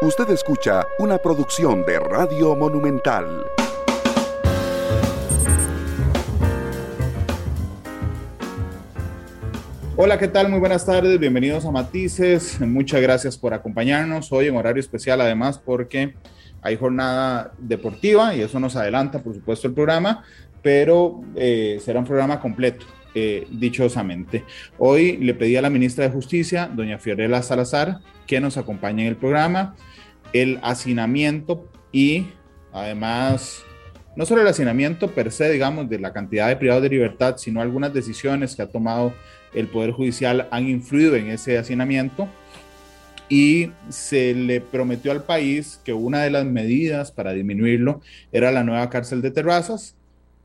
Usted escucha una producción de Radio Monumental. Hola, ¿qué tal? Muy buenas tardes, bienvenidos a Matices. Muchas gracias por acompañarnos hoy en horario especial, además, porque hay jornada deportiva y eso nos adelanta, por supuesto, el programa, pero eh, será un programa completo. Eh, dichosamente. Hoy le pedí a la ministra de Justicia, doña Fiorella Salazar, que nos acompañe en el programa. El hacinamiento y además, no solo el hacinamiento per se, digamos, de la cantidad de privados de libertad, sino algunas decisiones que ha tomado el Poder Judicial han influido en ese hacinamiento y se le prometió al país que una de las medidas para disminuirlo era la nueva cárcel de terrazas,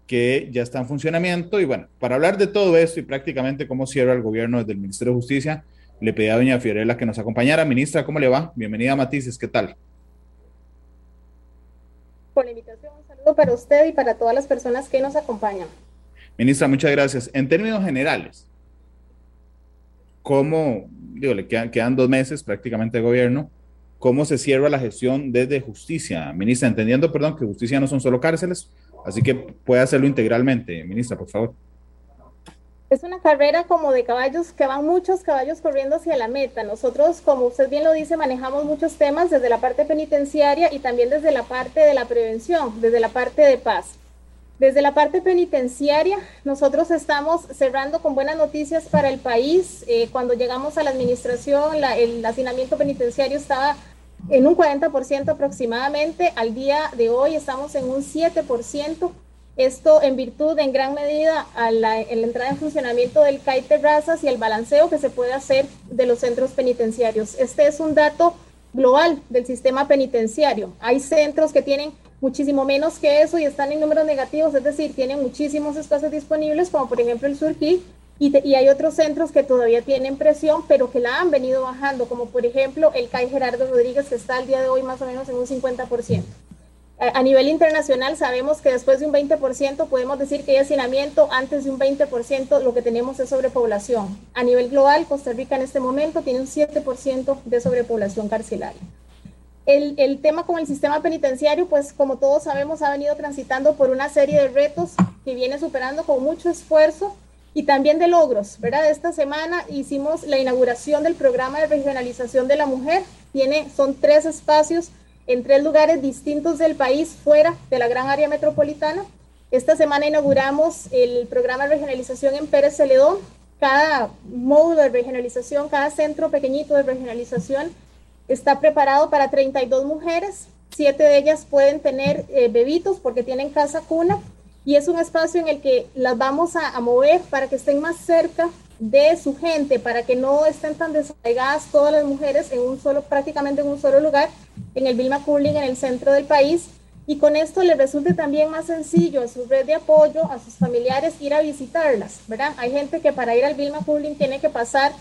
que ya está en funcionamiento. Y bueno, para hablar de todo esto y prácticamente cómo cierra el gobierno desde el Ministerio de Justicia, le pedí a doña Fiorella que nos acompañara. Ministra, ¿cómo le va? Bienvenida a Matices, ¿qué tal? Por la invitación, un saludo para usted y para todas las personas que nos acompañan. Ministra, muchas gracias. En términos generales, cómo, digo, le quedan, dos meses prácticamente de gobierno, cómo se cierra la gestión desde justicia, ministra, entendiendo, perdón, que justicia no son solo cárceles, así que puede hacerlo integralmente, ministra, por favor. Es una carrera como de caballos, que van muchos caballos corriendo hacia la meta. Nosotros, como usted bien lo dice, manejamos muchos temas desde la parte penitenciaria y también desde la parte de la prevención, desde la parte de paz. Desde la parte penitenciaria, nosotros estamos cerrando con buenas noticias para el país. Eh, cuando llegamos a la administración, el hacinamiento penitenciario estaba en un 40% aproximadamente. Al día de hoy estamos en un 7%. Esto en virtud, en gran medida, a la, la entrada en funcionamiento del CAI Terrazas y el balanceo que se puede hacer de los centros penitenciarios. Este es un dato global del sistema penitenciario. Hay centros que tienen muchísimo menos que eso y están en números negativos, es decir, tienen muchísimos espacios disponibles, como por ejemplo el Surquí, y, y, hay otros centros que todavía tienen presión, pero que la han venido bajando, como por ejemplo el CAI Gerardo Rodríguez, que está al día de hoy más o menos en un 50%. A, a nivel internacional sabemos que después de un 20% podemos decir que hay hacinamiento, antes de un 20% lo que tenemos es sobrepoblación. A nivel global, Costa Rica en este momento tiene un 7% de sobrepoblación carcelaria. El, el, tema con el sistema penitenciario, pues como todos sabemos, ha venido transitando por una serie de retos que viene superando con mucho esfuerzo y también de logros, ¿verdad? Esta semana hicimos la inauguración del programa de regionalización de la mujer. Tiene, son tres espacios en tres lugares distintos del país fuera de la gran área metropolitana. Esta semana inauguramos el programa de regionalización en Pérez Celedón. Cada módulo de regionalización, cada centro pequeñito de regionalización está preparado para 32 mujeres, siete de ellas pueden tener eh, bebitos porque tienen casa cuna y es un espacio en el que las vamos a, mover para que estén más cerca de su gente, para que no estén tan desarraigadas todas las mujeres en un solo, prácticamente en un solo lugar, en el Vilma Cooling, en el centro del país, y con esto les resulte también más sencillo a su red de apoyo, a sus familiares, ir a visitarlas, ¿verdad? Hay gente que para ir al Vilma Cooling tiene que pasar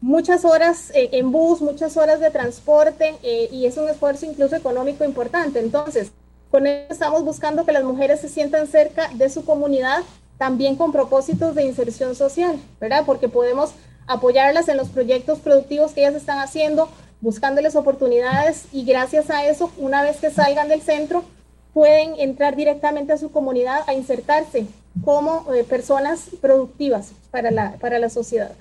muchas horas eh, en bus, muchas horas de transporte eh, y es un esfuerzo incluso económico importante. Entonces, con esto estamos buscando que las mujeres se sientan cerca de su comunidad, también con propósitos de inserción social, ¿verdad? Porque podemos apoyarlas en los proyectos productivos que ellas están haciendo, buscándoles oportunidades y gracias a eso, una vez que salgan del centro, pueden entrar directamente a su comunidad a insertarse como eh, personas productivas para la, para la sociedad.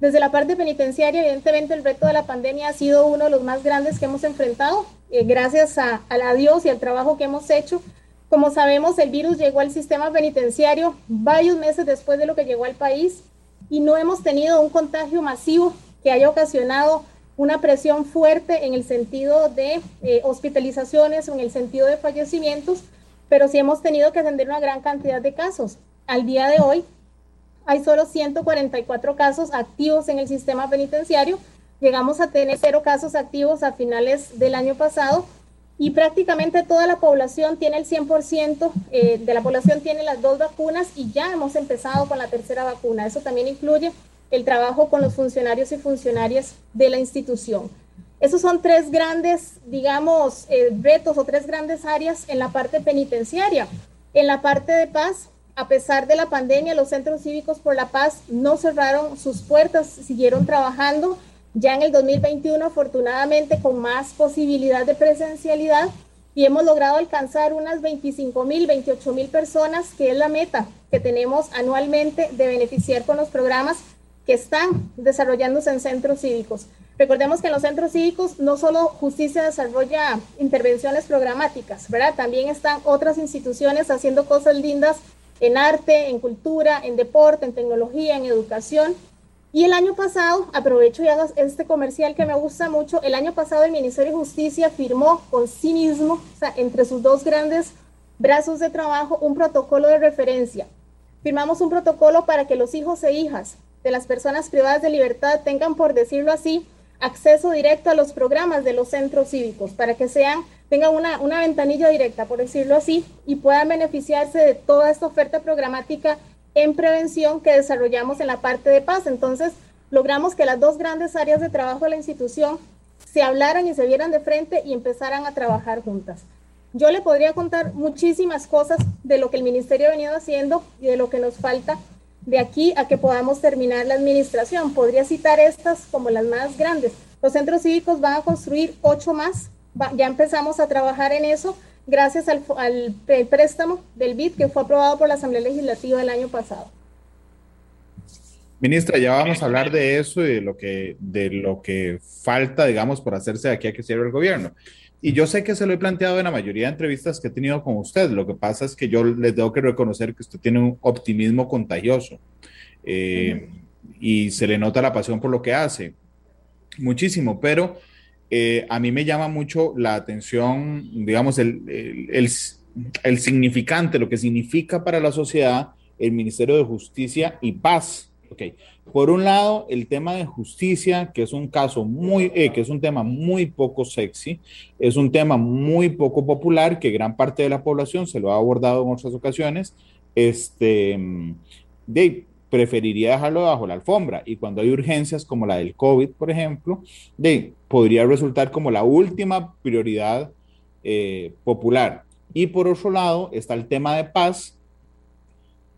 Desde la parte penitenciaria, evidentemente el reto de la pandemia ha sido uno de los más grandes que hemos enfrentado, eh, gracias a, a Dios y al trabajo que hemos hecho. Como sabemos, el virus llegó al sistema penitenciario varios meses después de lo que llegó al país y no hemos tenido un contagio masivo que haya ocasionado una presión fuerte en el sentido de eh, hospitalizaciones o en el sentido de fallecimientos, pero sí hemos tenido que atender una gran cantidad de casos. Al día de hoy, hay solo 144 casos activos en el sistema penitenciario. Llegamos a tener cero casos activos a finales del año pasado y prácticamente toda la población tiene el 100% eh, de la población tiene las dos vacunas y ya hemos empezado con la tercera vacuna. Eso también incluye el trabajo con los funcionarios y funcionarias de la institución. Esos son tres grandes, digamos, eh, retos o tres grandes áreas en la parte penitenciaria. En la parte de paz, a pesar de la pandemia, los centros cívicos por la paz no cerraron sus puertas, siguieron trabajando. ya en el 2021 afortunadamente con más posibilidad de presencialidad y hemos logrado alcanzar unas 25 mil, 28 mil personas, que es la meta que tenemos anualmente de beneficiar con los programas que están desarrollándose en centros cívicos. Recordemos que en los centros cívicos no solo justicia desarrolla intervenciones programáticas, ¿verdad? También están otras instituciones haciendo cosas lindas en arte, en cultura, en deporte, en tecnología, en educación. Y el año pasado, aprovecho y hago este comercial que me gusta mucho, el año pasado el Ministerio de Justicia firmó con sí mismo, o sea, entre sus dos grandes brazos de trabajo, un protocolo de referencia. Firmamos un protocolo para que los hijos e hijas de las personas privadas de libertad tengan, por decirlo así, acceso directo a los programas de los centros cívicos para que sean, tengan una, una ventanilla directa, por decirlo así, y puedan beneficiarse de toda esta oferta programática en prevención que desarrollamos en la parte de paz. Entonces, logramos que las dos grandes áreas de trabajo de la institución se hablaran y se vieran de frente y empezaran a trabajar juntas. Yo le podría contar muchísimas cosas de lo que el ministerio ha venido haciendo y de lo que nos falta de aquí a que podamos terminar la administración. Podría citar estas como las más grandes. Los centros cívicos van a construir ocho más. Ya empezamos a trabajar en eso gracias al, al, préstamo del BID que fue aprobado por la Asamblea Legislativa el año pasado. Ministra, ya vamos a hablar de eso y de lo que, de lo que falta, digamos, por hacerse de aquí a que cierre el gobierno. Y yo sé que se lo he planteado en la mayoría de entrevistas que he tenido con usted. Lo que pasa es que yo les tengo que reconocer que usted tiene un optimismo contagioso eh, y se le nota la pasión por lo que hace. Muchísimo, pero eh, a mí me llama mucho la atención, digamos, el, el, significante, lo que significa para la sociedad el Ministerio de Justicia y Paz. Okay. Por un lado, el tema de justicia, que es un caso muy, eh, que es un tema muy poco sexy, es un tema muy poco popular, que gran parte de la población se lo ha abordado en otras ocasiones, este, de, preferiría dejarlo bajo la alfombra. Y cuando hay urgencias como la del COVID, por ejemplo, de, podría resultar como la última prioridad eh, popular. Y por otro lado está el tema de paz,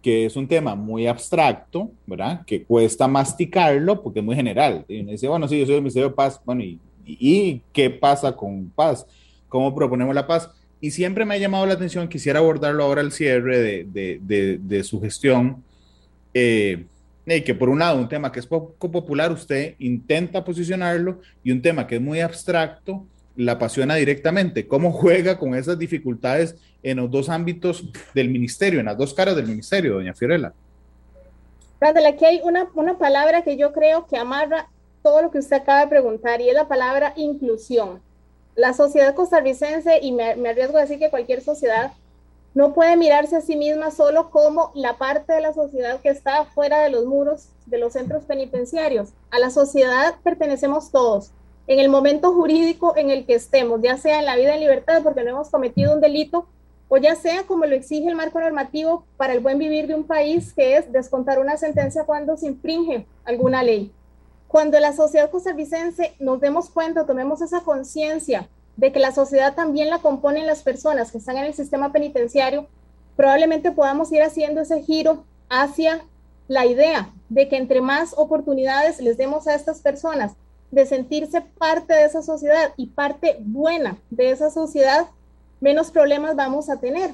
que es un tema muy abstracto, ¿verdad? Que cuesta masticarlo porque es muy general. Y uno dice, bueno, sí, yo soy el Ministerio de Paz, bueno, ¿y, y qué pasa con paz? ¿Cómo proponemos la paz? Y siempre me ha llamado la atención, quisiera abordarlo ahora al cierre de, de, de, de su gestión, eh, que por un lado, un tema que es poco popular, usted intenta posicionarlo, y un tema que es muy abstracto, la apasiona directamente. ¿Cómo juega con esas dificultades en los dos ámbitos del ministerio, en las dos caras del ministerio, doña Fiorella? Randall, aquí hay una, una palabra que yo creo que amarra todo lo que usted acaba de preguntar y es la palabra inclusión. La sociedad costarricense, y me, me arriesgo a decir que cualquier sociedad, no puede mirarse a sí misma solo como la parte de la sociedad que está fuera de los muros de los centros penitenciarios. A la sociedad pertenecemos todos. En el momento jurídico en el que estemos, ya sea en la vida en libertad porque no hemos cometido un delito, o ya sea como lo exige el marco normativo para el buen vivir de un país, que es descontar una sentencia cuando se infringe alguna ley. Cuando la sociedad costarricense nos demos cuenta, tomemos esa conciencia de que la sociedad también la componen las personas que están en el sistema penitenciario, probablemente podamos ir haciendo ese giro hacia la idea de que entre más oportunidades les demos a estas personas de sentirse parte de esa sociedad y parte buena de esa sociedad, menos problemas vamos a tener.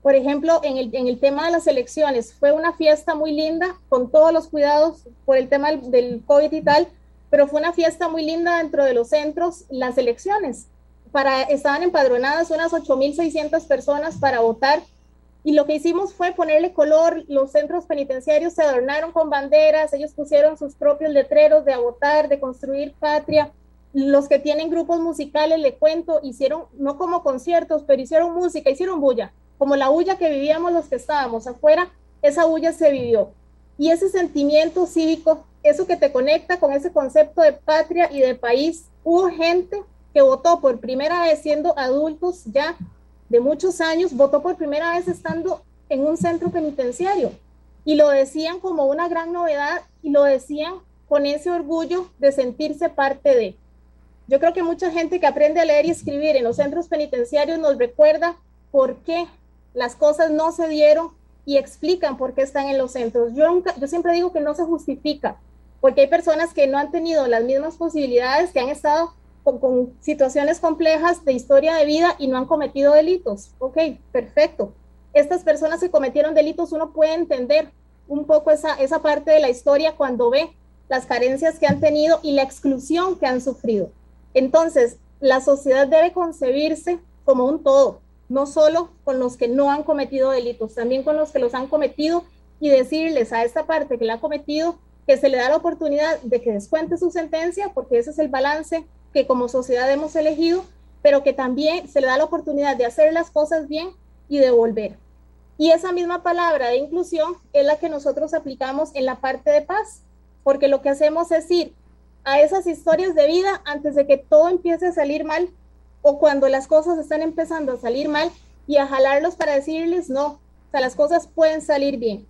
Por ejemplo, en el, tema de las elecciones, fue una fiesta muy linda, con todos los cuidados por el tema del, del COVID y tal, pero fue una fiesta muy linda dentro de los centros, las elecciones para, estaban empadronadas unas 8.600 personas para votar y lo que hicimos fue ponerle color, los centros penitenciarios se adornaron con banderas, ellos pusieron sus propios letreros de a votar, de construir patria. Los que tienen grupos musicales, le cuento, hicieron, no como conciertos, pero hicieron música, hicieron bulla, como la bulla que vivíamos los que estábamos afuera, esa bulla se vivió. Y ese sentimiento cívico, eso que te conecta con ese concepto de patria y de país, hubo gente que votó por primera vez siendo adultos ya de muchos años, votó por primera vez estando en un centro penitenciario. Y lo decían como una gran novedad y lo decían con ese orgullo de sentirse parte de. Yo creo que mucha gente que aprende a leer y escribir en los centros penitenciarios nos recuerda por qué las cosas no se dieron y explican por qué están en los centros. Yo, yo siempre digo que no se justifica, porque hay personas que no han tenido las mismas posibilidades, que han estado con, situaciones complejas de historia de vida y no han cometido delitos. Ok, perfecto. Estas personas que cometieron delitos, uno puede entender un poco esa, esa parte de la historia cuando ve las carencias que han tenido y la exclusión que han sufrido. Entonces, la sociedad debe concebirse como un todo, no solo con los que no han cometido delitos, también con los que los han cometido y decirles a esta parte que la ha cometido que se le da la oportunidad de que descuente su sentencia, porque ese es el balance que como sociedad hemos elegido, pero que también se le da la oportunidad de hacer las cosas bien y de volver. Y esa misma palabra de inclusión es la que nosotros aplicamos en la parte de paz, porque lo que hacemos es ir a esas historias de vida antes de que todo empiece a salir mal o cuando las cosas están empezando a salir mal y a jalarlos para decirles no, o las cosas pueden salir bien.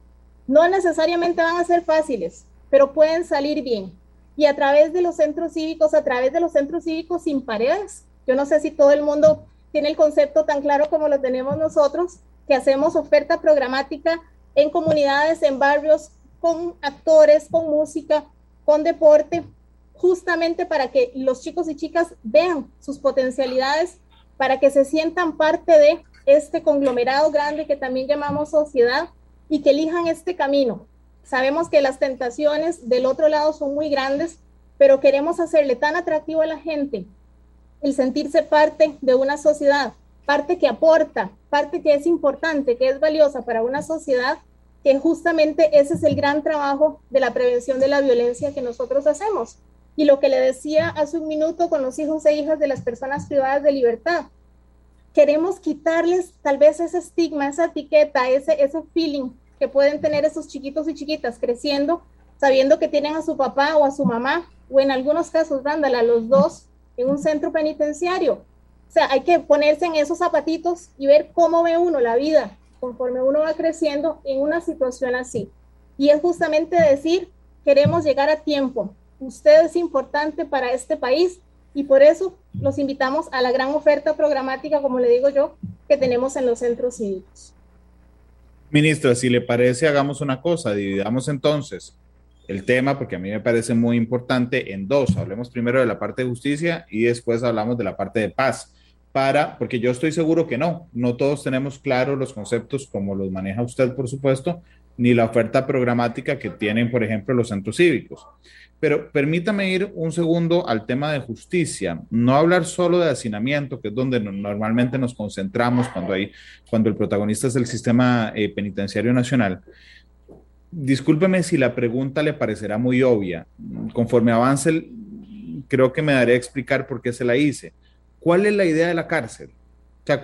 No necesariamente van a ser fáciles, pero pueden salir bien. Y a través de los centros cívicos, a través de los centros cívicos sin paredes, yo no sé si todo el mundo tiene el concepto tan claro como lo tenemos nosotros, que hacemos oferta programática en comunidades, en barrios, con actores, con música, con deporte, justamente para que los chicos y chicas vean sus potencialidades, para que se sientan parte de este conglomerado grande que también llamamos sociedad y que elijan este camino. Sabemos que las tentaciones del otro lado son muy grandes, pero queremos hacerle tan atractivo a la gente el sentirse parte de una sociedad, parte que aporta, parte que es importante, que es valiosa para una sociedad, que justamente ese es el gran trabajo de la prevención de la violencia que nosotros hacemos. Y lo que le decía hace un minuto con los hijos e hijas de las personas privadas de libertad, queremos quitarles tal vez ese estigma, esa etiqueta, ese, ese feeling que pueden tener esos chiquitos y chiquitas creciendo, sabiendo que tienen a su papá o a su mamá, o en algunos casos, dándole a los dos en un centro penitenciario. O sea, hay que ponerse en esos zapatitos y ver cómo ve uno la vida conforme uno va creciendo en una situación así. Y es justamente decir, queremos llegar a tiempo. Usted es importante para este país y por eso los invitamos a la gran oferta programática, como le digo yo, que tenemos en los centros cívicos. Ministra, si le parece, hagamos una cosa, dividamos entonces el tema, porque a mí me parece muy importante, en dos. Hablemos primero de la parte de justicia y después hablamos de la parte de paz. Para, porque yo estoy seguro que no, no todos tenemos claros los conceptos como los maneja usted, por supuesto, ni la oferta programática que tienen, por ejemplo, los centros cívicos. Pero permítame ir un segundo al tema de justicia, no hablar solo de hacinamiento, que es donde normalmente nos concentramos cuando, hay, cuando el protagonista es el sistema eh, penitenciario nacional. Discúlpeme si la pregunta le parecerá muy obvia. Conforme avance, creo que me daré a explicar por qué se la hice. ¿Cuál es la idea de la cárcel?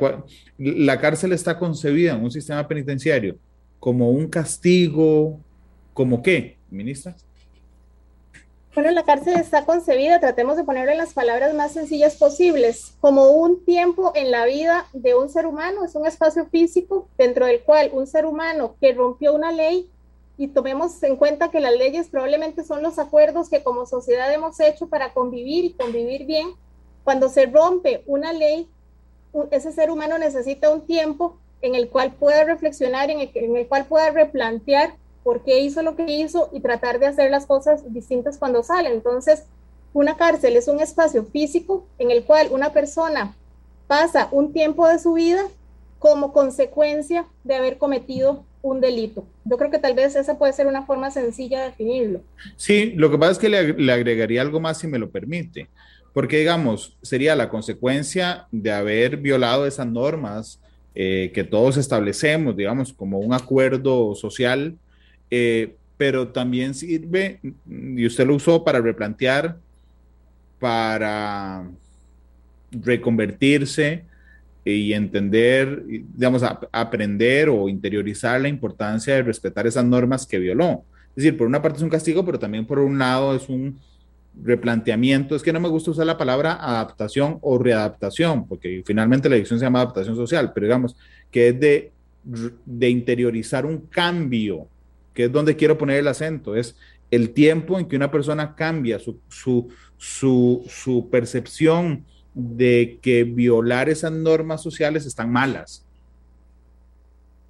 O la cárcel está concebida en un sistema penitenciario como un castigo, ¿como qué, ministra? Bueno, la cárcel está concebida, tratemos de ponerlo en las palabras más sencillas posibles, como un tiempo en la vida de un ser humano, es un espacio físico dentro del cual un ser humano que rompió una ley, y tomemos en cuenta que las leyes probablemente son los acuerdos que como sociedad hemos hecho para convivir y convivir bien, cuando se rompe una ley, ese ser humano necesita un tiempo en el cual pueda reflexionar, en el, en el cual pueda replantear por qué hizo lo que hizo y tratar de hacer las cosas distintas cuando sale. Entonces, una cárcel es un espacio físico en el cual una persona pasa un tiempo de su vida como consecuencia de haber cometido un delito. Yo creo que tal vez esa puede ser una forma sencilla de definirlo. Sí, lo que pasa es que le, agregaría algo más si me lo permite, porque digamos, sería la consecuencia de haber violado esas normas eh, que todos establecemos, digamos, como un acuerdo social eh, pero también sirve, y usted lo usó para replantear, para reconvertirse y entender, digamos, aprender o interiorizar la importancia de respetar esas normas que violó. Es decir, por una parte es un castigo, pero también por un lado es un replanteamiento. Es que no me gusta usar la palabra adaptación o readaptación, porque finalmente la edición se llama adaptación social, pero digamos que es de, de interiorizar un cambio que es donde quiero poner el acento, es el tiempo en que una persona cambia su, su, su, su percepción de que violar esas normas sociales están malas.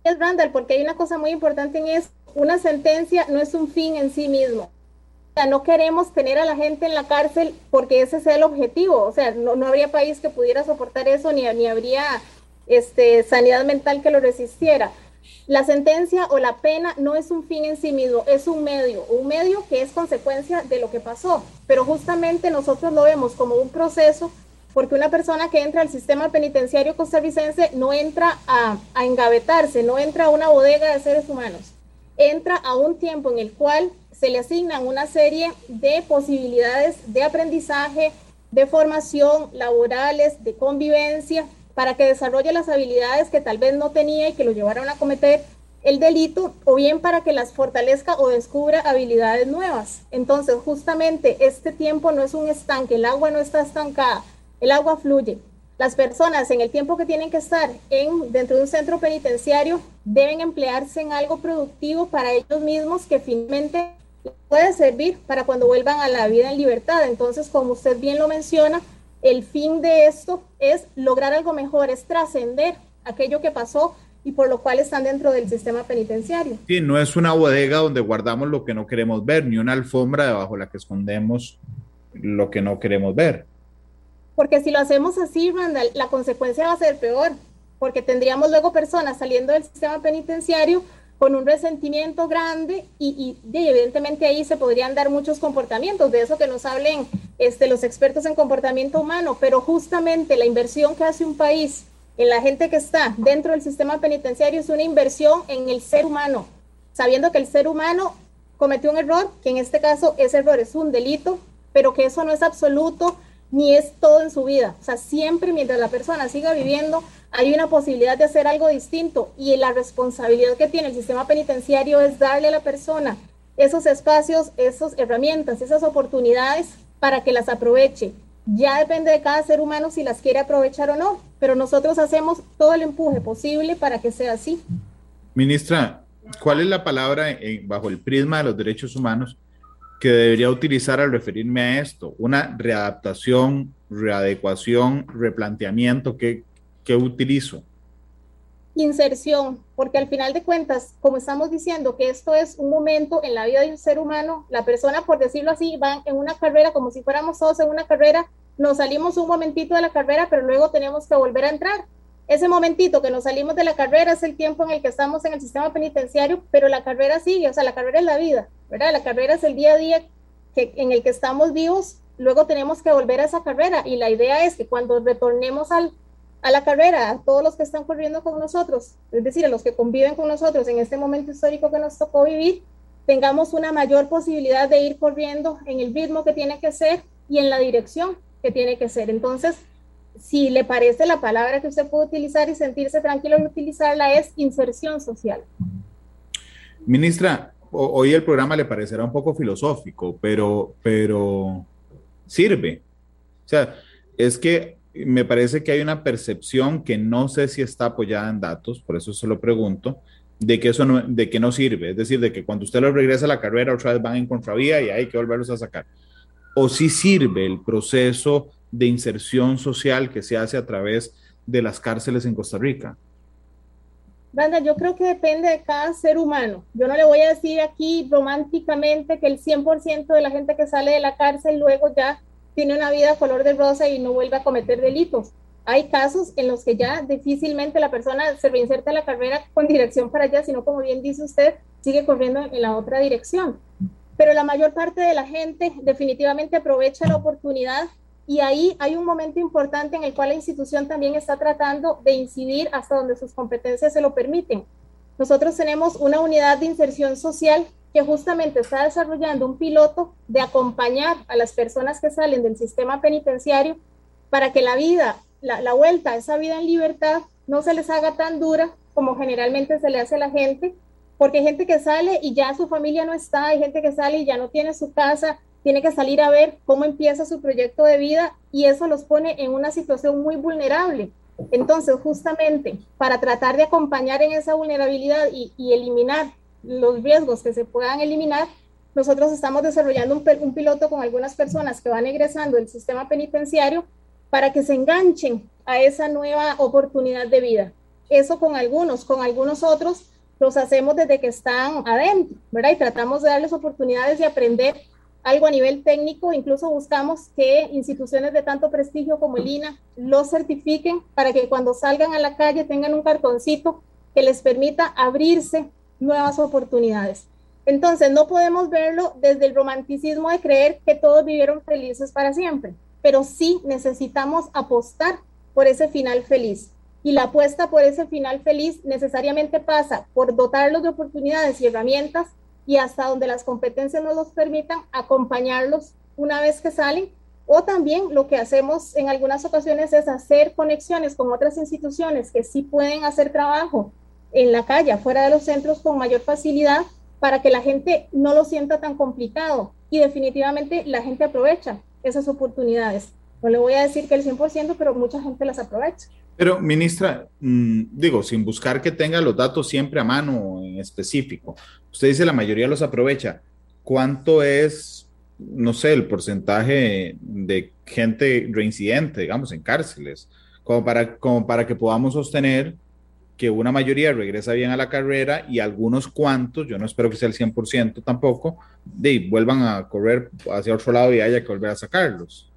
Es Randall, porque hay una cosa muy importante en eso. Una sentencia no es un fin en sí mismo. sea, no queremos tener a la gente en la cárcel porque ese sea el objetivo. O sea, no, no habría país que pudiera soportar eso, ni, ni habría este, sanidad mental que lo resistiera. La sentencia o la pena no es un fin en sí mismo, es un medio, un medio que es consecuencia de lo que pasó. Pero justamente nosotros lo vemos como un proceso porque una persona que entra al sistema penitenciario costarricense no entra a, a engavetarse, no entra a una bodega de seres humanos, entra a un tiempo en el cual se le asignan una serie de posibilidades de aprendizaje, de formación laborales, de convivencia, para que desarrolle las habilidades que tal vez no tenía y que lo llevaron a cometer el delito, o bien para que las fortalezca o descubra habilidades nuevas. Entonces, justamente este tiempo no es un estanque, el agua no está estancada, el agua fluye. Las personas en el tiempo que tienen que estar en, dentro de un centro penitenciario deben emplearse en algo productivo para ellos mismos que finalmente puede servir para cuando vuelvan a la vida en libertad. Entonces, como usted bien lo menciona, el fin de esto es lograr algo mejor, es trascender aquello que pasó y por lo cual están dentro del sistema penitenciario. Sí, no es una bodega donde guardamos lo que no queremos ver, ni una alfombra debajo de la que escondemos lo que no queremos ver. Porque si lo hacemos así, Randall, la consecuencia va a ser peor, porque tendríamos luego personas saliendo del sistema penitenciario con un resentimiento grande y, evidentemente ahí se podrían dar muchos comportamientos, de eso que nos hablen este, los expertos en comportamiento humano, pero justamente la inversión que hace un país en la gente que está dentro del sistema penitenciario es una inversión en el ser humano, sabiendo que el ser humano cometió un error, que en este caso ese error es un delito, pero que eso no es absoluto ni es todo en su vida. O sea, siempre mientras la persona siga viviendo, hay una posibilidad de hacer algo distinto y la responsabilidad que tiene el sistema penitenciario es darle a la persona esos espacios, esas herramientas, esas oportunidades para que las aproveche. Ya depende de cada ser humano si las quiere aprovechar o no, pero nosotros hacemos todo el empuje posible para que sea así. Ministra, ¿cuál es la palabra bajo el prisma de los derechos humanos que debería utilizar al referirme a esto? ¿Una readaptación, readecuación, replanteamiento? ¿Qué, qué utilizo? Inserción, porque al final de cuentas, como estamos diciendo que esto es un momento en la vida de un ser humano, la persona, por decirlo así, va en una carrera como si fuéramos todos en una carrera, nos salimos un momentito de la carrera, pero luego tenemos que volver a entrar. Ese momentito que nos salimos de la carrera es el tiempo en el que estamos en el sistema penitenciario, pero la carrera sigue, o sea, la carrera es la vida, ¿verdad? La carrera es el día a día que, en el que estamos vivos, luego tenemos que volver a esa carrera y la idea es que cuando retornemos al, a la carrera, a todos los que están corriendo con nosotros, es decir, a los que conviven con nosotros en este momento histórico que nos tocó vivir, tengamos una mayor posibilidad de ir corriendo en el ritmo que tiene que ser y en la dirección que tiene que ser. Entonces, si le parece la palabra que usted puede utilizar y sentirse tranquilo en utilizarla es inserción social. Ministra, hoy el programa le parecerá un poco filosófico, pero, pero sirve. O sea, es que me parece que hay una percepción que no sé si está apoyada en datos, por eso se lo pregunto, de que eso no, de que no sirve. Es decir, de que cuando usted lo regresa a la carrera, otra vez van en contravía y hay que volverlos a sacar. O si sirve el proceso de inserción social que se hace a través de las cárceles en Costa Rica? Branda, yo creo que depende de cada ser humano. Yo no le voy a decir aquí románticamente que el 100% de la gente que sale de la cárcel luego ya tiene una vida color de rosa y no vuelve a cometer delitos. Hay casos en los que ya difícilmente la persona se reinserta en la carrera con dirección para allá, sino como bien dice usted, sigue corriendo en la otra dirección. Pero la mayor parte de la gente definitivamente aprovecha la oportunidad y ahí hay un momento importante en el cual la institución también está tratando de incidir hasta donde sus competencias se lo permiten. Nosotros tenemos una unidad de inserción social que justamente está desarrollando un piloto de acompañar a las personas que salen del sistema penitenciario para que la vida, la, la vuelta a esa vida en libertad no se les haga tan dura como generalmente se le hace a la gente, porque hay gente que sale y ya su familia no está, hay gente que sale y ya no tiene su casa, tiene que salir a ver cómo empieza su proyecto de vida y eso los pone en una situación muy vulnerable. Entonces, justamente para tratar de acompañar en esa vulnerabilidad y, eliminar los riesgos que se puedan eliminar, nosotros estamos desarrollando un, piloto con algunas personas que van egresando del sistema penitenciario para que se enganchen a esa nueva oportunidad de vida. Eso con algunos, con algunos otros los hacemos desde que están adentro, ¿verdad? Y tratamos de darles oportunidades de aprender algo a nivel técnico, incluso buscamos que instituciones de tanto prestigio como el INA los certifiquen para que cuando salgan a la calle tengan un cartoncito que les permita abrirse nuevas oportunidades. Entonces, no podemos verlo desde el romanticismo de creer que todos vivieron felices para siempre, pero sí necesitamos apostar por ese final feliz. Y la apuesta por ese final feliz necesariamente pasa por dotarlos de oportunidades y herramientas y hasta donde las competencias nos los permitan, acompañarlos una vez que salen. O también lo que hacemos en algunas ocasiones es hacer conexiones con otras instituciones que sí pueden hacer trabajo en la calle, fuera de los centros, con mayor facilidad para que la gente no lo sienta tan complicado y definitivamente la gente aprovecha esas oportunidades. No le voy a decir que el 100%, pero mucha gente las aprovecha. Pero, ministra, mm, digo, sin buscar que tenga los datos siempre a mano en específico, usted dice la mayoría los aprovecha. ¿Cuánto es, no sé, el porcentaje de gente reincidente, digamos, en cárceles? Como para, como para que podamos sostener que una mayoría regresa bien a la carrera y algunos cuantos, yo no espero que sea el 100% tampoco, de, vuelvan a correr hacia otro lado y haya que volver a sacarlos.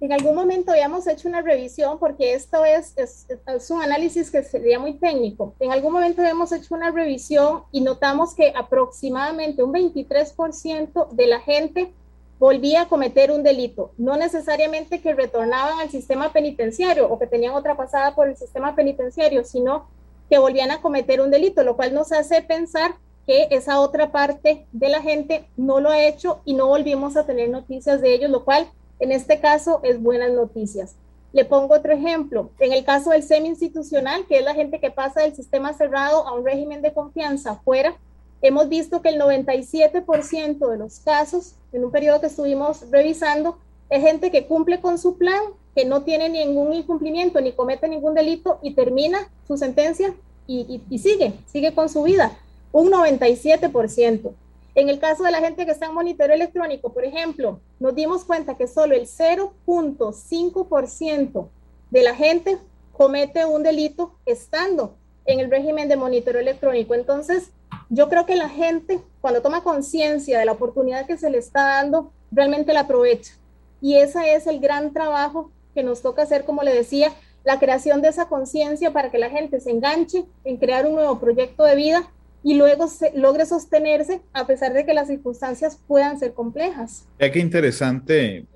En algún momento habíamos hecho una revisión, porque esto es, es, un análisis que sería muy técnico. En algún momento habíamos hecho una revisión y notamos que aproximadamente un 23% de la gente volvía a cometer un delito, no necesariamente que retornaban al sistema penitenciario o que tenían otra pasada por el sistema penitenciario, sino que volvían a cometer un delito, lo cual nos hace pensar que esa otra parte de la gente no lo ha hecho y no volvimos a tener noticias de ellos, lo cual en este caso es buenas noticias. Le pongo otro ejemplo. En el caso del semi-institucional, que es la gente que pasa del sistema cerrado a un régimen de confianza fuera, hemos visto que el 97% de los casos, en un periodo que estuvimos revisando, es gente que cumple con su plan, que no tiene ningún incumplimiento ni comete ningún delito y termina su sentencia y, y sigue, sigue con su vida. Un 97%. En el caso de la gente que está en monitoreo electrónico, por ejemplo, nos dimos cuenta que solo el 0.5% de la gente comete un delito estando en el régimen de monitoreo electrónico. Entonces, yo creo que la gente, cuando toma conciencia de la oportunidad que se le está dando, realmente la aprovecha. Y ese es el gran trabajo que nos toca hacer, como le decía, la creación de esa conciencia para que la gente se enganche en crear un nuevo proyecto de vida y luego se, logre sostenerse a pesar de que las circunstancias puedan ser complejas. Ya qué interesante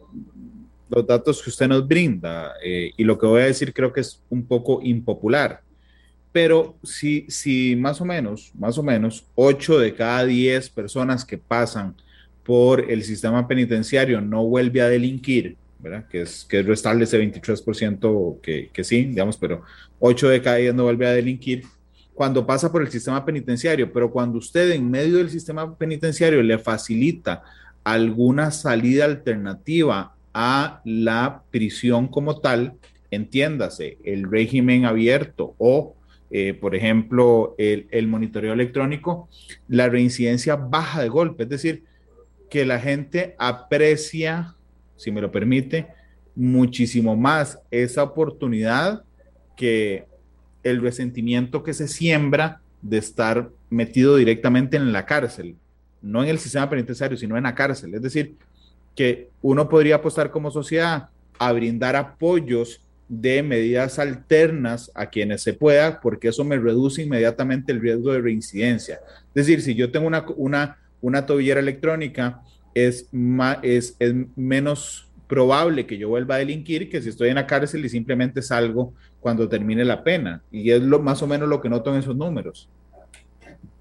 los datos que usted nos brinda eh, y lo que voy a decir creo que es un poco impopular pero si, si más o menos, más o menos, 8 de cada 10 personas que pasan por el sistema penitenciario no vuelve a delinquir, ¿verdad? Que es, que es restarle ese 23% que, que sí, digamos, pero 8 de cada 10 no vuelve a delinquir cuando pasa por el sistema penitenciario, pero cuando usted en medio del sistema penitenciario le facilita alguna salida alternativa a la prisión como tal, entiéndase, el régimen abierto o eh, por ejemplo, el, monitoreo electrónico, la reincidencia baja de golpe, es decir, que la gente aprecia, si me lo permite, muchísimo más esa oportunidad que el resentimiento que se siembra de estar metido directamente en la cárcel, no en el sistema penitenciario, sino en la cárcel. Es decir, que uno podría apostar como sociedad a brindar apoyos de medidas alternas a quienes se pueda, porque eso me reduce inmediatamente el riesgo de reincidencia. Es decir, si yo tengo una, una, una tobillera electrónica, es, es, es menos probable que yo vuelva a delinquir que si estoy en la cárcel y simplemente salgo cuando termine la pena. Y es lo, más o menos lo que noto en esos números.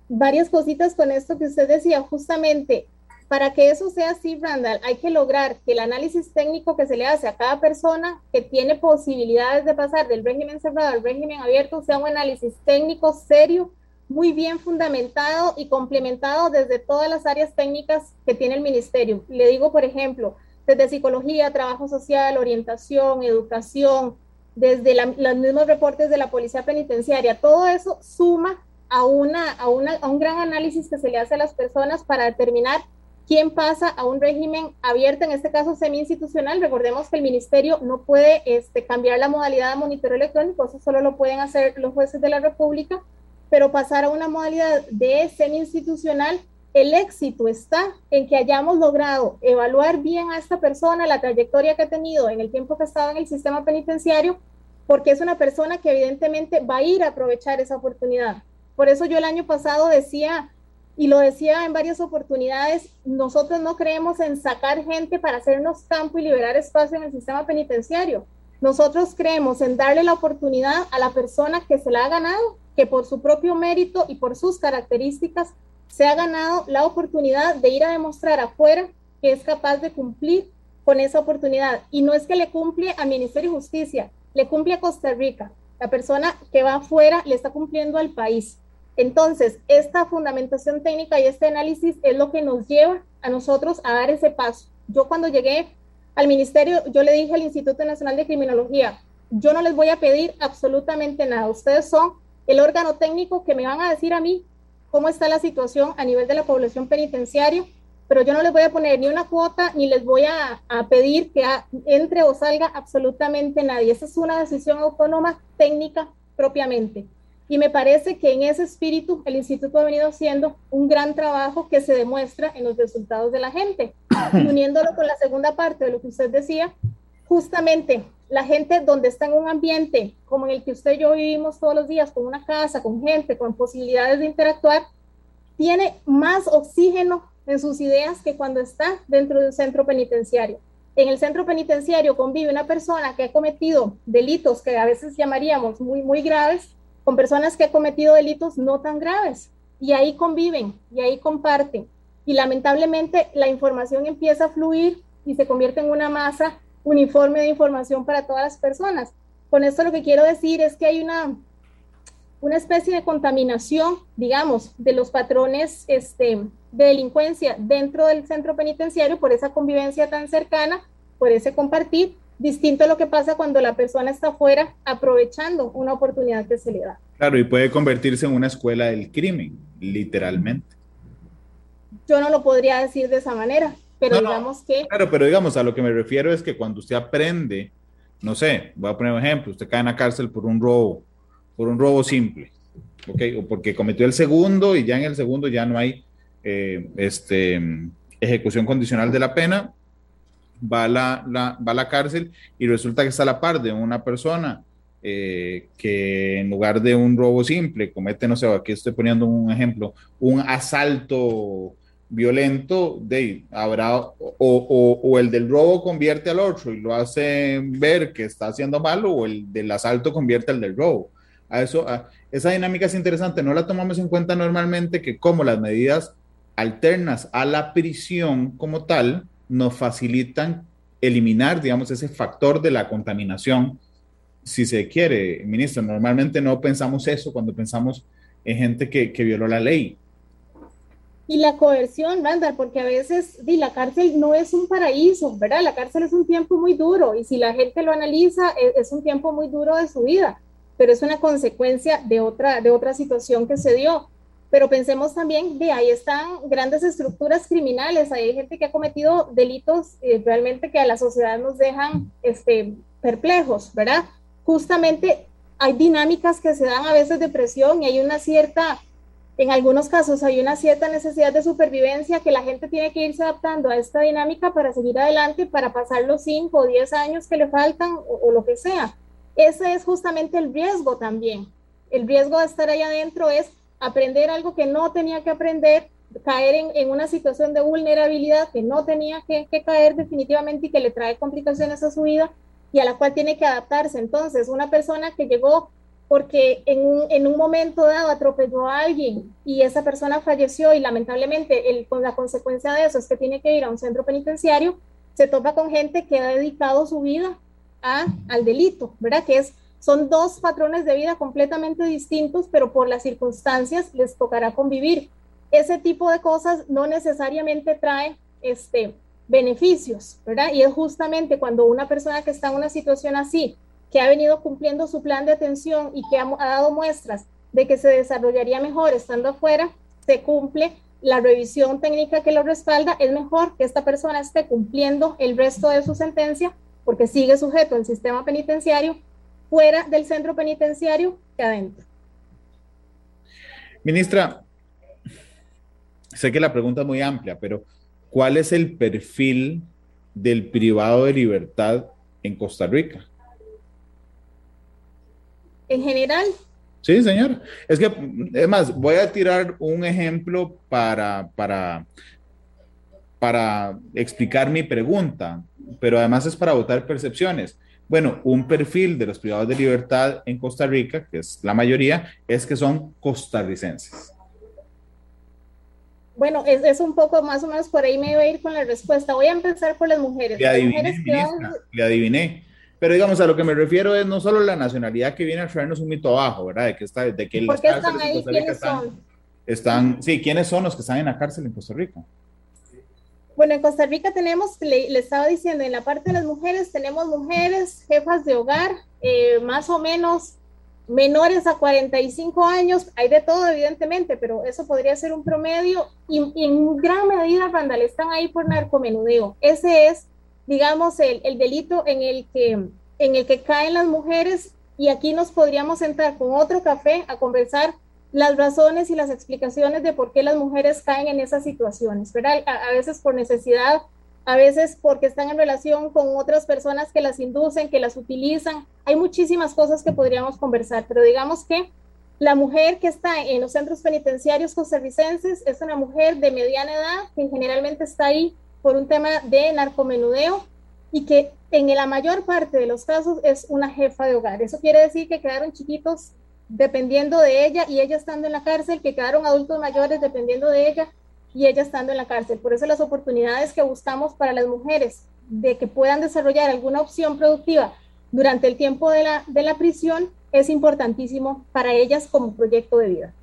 Varias cositas con esto que usted decía, justamente para que eso sea así, Randall, hay que lograr que el análisis técnico que se le hace a cada persona que tiene posibilidades de pasar del régimen cerrado al régimen abierto sea un análisis técnico serio, muy bien fundamentado y complementado desde todas las áreas técnicas que tiene el ministerio. Le digo, por ejemplo, desde psicología, trabajo social, orientación, educación, desde los mismos reportes de la policía penitenciaria, todo eso suma a, una, a, una, a un gran análisis que se le hace a las personas para determinar quién pasa a un régimen abierto, en este caso semi-institucional. Recordemos que el ministerio no puede este, cambiar la modalidad de monitoreo electrónico, eso solo lo pueden hacer los jueces de la República, pero pasar a una modalidad de semi-institucional el éxito está en que hayamos logrado evaluar bien a esta persona, la trayectoria que ha tenido en el tiempo que ha estado en el sistema penitenciario, porque es una persona que evidentemente va a ir a aprovechar esa oportunidad. Por eso yo el año pasado decía, y lo decía en varias oportunidades, nosotros no creemos en sacar gente para hacernos campo y liberar espacio en el sistema penitenciario. Nosotros creemos en darle la oportunidad a la persona que se la ha ganado, que por su propio mérito y por sus características se ha ganado la oportunidad de ir a demostrar afuera que es capaz de cumplir con esa oportunidad. Y no es que le cumple al Ministerio de Justicia, le cumple a Costa Rica. La persona que va afuera le está cumpliendo al país. Entonces, esta fundamentación técnica y este análisis es lo que nos lleva a nosotros a dar ese paso. Yo cuando llegué al ministerio, yo le dije al Instituto Nacional de Criminología, yo no les voy a pedir absolutamente nada. Ustedes son el órgano técnico que me van a decir a mí cómo está la situación a nivel de la población penitenciaria, pero yo no les voy a poner ni una cuota ni les voy a, pedir que entre o salga absolutamente nadie. Esa es una decisión autónoma técnica propiamente. Y me parece que en ese espíritu el instituto ha venido haciendo un gran trabajo que se demuestra en los resultados de la gente. Y uniéndolo con la segunda parte de lo que usted decía, justamente la gente donde está en un ambiente como en el que usted y yo vivimos todos los días, con una casa, con gente, con posibilidades de interactuar, tiene más oxígeno en sus ideas que cuando está dentro de un centro penitenciario. En el centro penitenciario convive una persona que ha cometido delitos que a veces llamaríamos muy, muy graves con personas que han cometido delitos no tan graves y ahí conviven y ahí comparten. Y lamentablemente la información empieza a fluir y se convierte en una masa uniforme de información para todas las personas. Con esto lo que quiero decir es que hay una, una especie de contaminación, digamos, de los patrones este, de delincuencia dentro del centro penitenciario por esa convivencia tan cercana, por ese compartir, distinto a lo que pasa cuando la persona está fuera aprovechando una oportunidad que se le da. Claro, y puede convertirse en una escuela del crimen, literalmente. Yo no lo podría decir de esa manera, pero digamos que... Claro, pero digamos, a lo que me refiero es que cuando usted aprende, no sé, voy a poner un ejemplo, usted cae en la cárcel por un robo, por un robo simple, ¿ok? O porque cometió el segundo y ya en el segundo ya no hay eh, este, ejecución condicional de la pena, va a la, va a la cárcel y resulta que está a la par de una persona eh, que en lugar de un robo simple comete, no sé, aquí estoy poniendo un ejemplo, un asalto violento, de, habrá, o, o, el del robo convierte al otro y lo hace ver que está haciendo malo, o el del asalto convierte al del robo. A eso, esa dinámica es interesante, no la tomamos en cuenta normalmente que como las medidas alternas a la prisión como tal, nos facilitan eliminar, digamos, ese factor de la contaminación, si se quiere, ministro. Normalmente no pensamos eso cuando pensamos en gente que, que violó la ley. Y la coerción, ¿verdad? porque a veces di, la cárcel no es un paraíso, ¿verdad? La cárcel es un tiempo muy duro y si la gente lo analiza, es, es un tiempo muy duro de su vida, pero es una consecuencia de otra, de otra situación que se dio pero pensemos también de ahí están grandes estructuras criminales, hay gente que ha cometido delitos eh, realmente que a la sociedad nos dejan este, perplejos, ¿verdad? Justamente hay dinámicas que se dan a veces de presión y hay una cierta, en algunos casos hay una cierta necesidad de supervivencia que la gente tiene que irse adaptando a esta dinámica para seguir adelante, para pasar los 5 o 10 años que le faltan o, lo que sea. Ese es justamente el riesgo también. El riesgo de estar ahí adentro es aprender algo que no tenía que aprender, caer en, una situación de vulnerabilidad que no tenía que, caer definitivamente y que le trae complicaciones a su vida y a la cual tiene que adaptarse. Entonces, una persona que llegó porque en un, en un momento dado atropelló a alguien y esa persona falleció y lamentablemente el, con la consecuencia de eso es que tiene que ir a un centro penitenciario, se topa con gente que ha dedicado su vida a, al delito, ¿verdad? Que es son dos patrones de vida completamente distintos, pero por las circunstancias les tocará convivir. Ese tipo de cosas no necesariamente trae este, beneficios, ¿verdad? Y es justamente cuando una persona que está en una situación así, que ha venido cumpliendo su plan de atención y que ha, dado muestras de que se desarrollaría mejor estando afuera, se cumple la revisión técnica que lo respalda, es mejor que esta persona esté cumpliendo el resto de su sentencia porque sigue sujeto al sistema penitenciario fuera del centro penitenciario que adentro. Ministra, sé que la pregunta es muy amplia, pero ¿cuál es el perfil del privado de libertad en Costa Rica? En general. Sí, señor. Es que, es más, voy a tirar un ejemplo para, para, para explicar mi pregunta, pero además es para votar percepciones. Bueno, un perfil de los privados de libertad en Costa Rica, que es la mayoría, es que son costarricenses. Bueno, es, un poco más o menos por ahí me voy a ir con la respuesta. Voy a empezar por las mujeres. Le adiviné, le adiviné. Pero digamos, a lo que me refiero es no solo la nacionalidad que viene a traernos un mito abajo, ¿verdad? De que está, de que ¿Por qué están ahí? ¿Quiénes son? Están, sí, ¿quiénes son los que están en la cárcel en Costa Rica? Bueno, en Costa Rica tenemos, le, estaba diciendo, en la parte de las mujeres tenemos mujeres jefas de hogar, eh, más o menos menores a 45 años, hay de todo evidentemente, pero eso podría ser un promedio y, en gran medida, Randall, están ahí por narcomenudeo. Ese es, digamos, el, el, delito en el, que, en el que caen las mujeres y aquí nos podríamos sentar con otro café a conversar las razones y las explicaciones de por qué las mujeres caen en esas situaciones, ¿verdad? A, a veces por necesidad a veces porque están en relación con otras personas que las inducen, que las utilizan. Hay muchísimas cosas que podríamos conversar, pero digamos que la mujer que está en los centros penitenciarios costarricenses es una mujer de mediana edad que generalmente está ahí por un tema de narcomenudeo y que en la mayor parte de los casos es una jefa de hogar. Eso quiere decir que quedaron chiquitos dependiendo de ella y ella estando en la cárcel, que quedaron adultos mayores dependiendo de ella y ella estando en la cárcel. Por eso las oportunidades que buscamos para las mujeres de que puedan desarrollar alguna opción productiva durante el tiempo de la, de la prisión es importantísimo para ellas como proyecto de vida.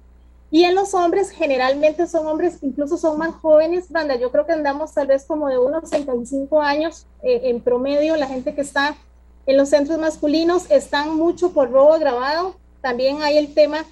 Y en los hombres, generalmente son hombres, incluso son más jóvenes, banda, yo creo que andamos tal vez como de unos 65 años eh, en promedio, la gente que está en los centros masculinos están mucho por robo agravado, también hay el tema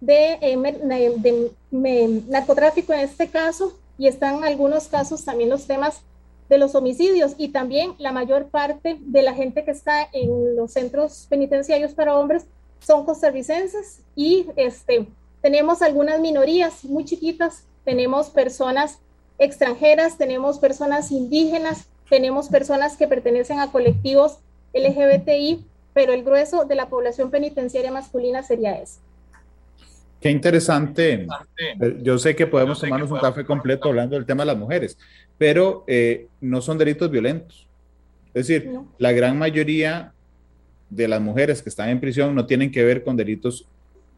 de, eh, narcotráfico en este caso y están algunos casos también los temas de los homicidios y también la mayor parte de la gente que está en los centros penitenciarios para hombres son costarricenses y este, tenemos algunas minorías muy chiquitas, tenemos personas extranjeras, tenemos personas indígenas, tenemos personas que pertenecen a colectivos LGBTI, pero el grueso de la población penitenciaria masculina sería ese. Qué interesante. Eh, yo sé que podemos tomarnos un café completo hablando del tema de las mujeres, pero eh, no son delitos violentos. Es decir, la gran mayoría de las mujeres que están en prisión no tienen que ver con delitos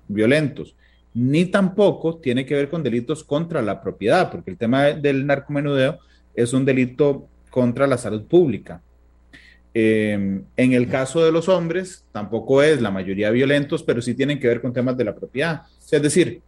violentos, ni tampoco tiene que ver con delitos contra la propiedad, porque el tema del narcomenudeo es un delito contra la salud pública. Em, en el caso de los hombres, tampoco es la mayoría violentos, pero sí tienen que ver con temas de la propiedad. Es decir,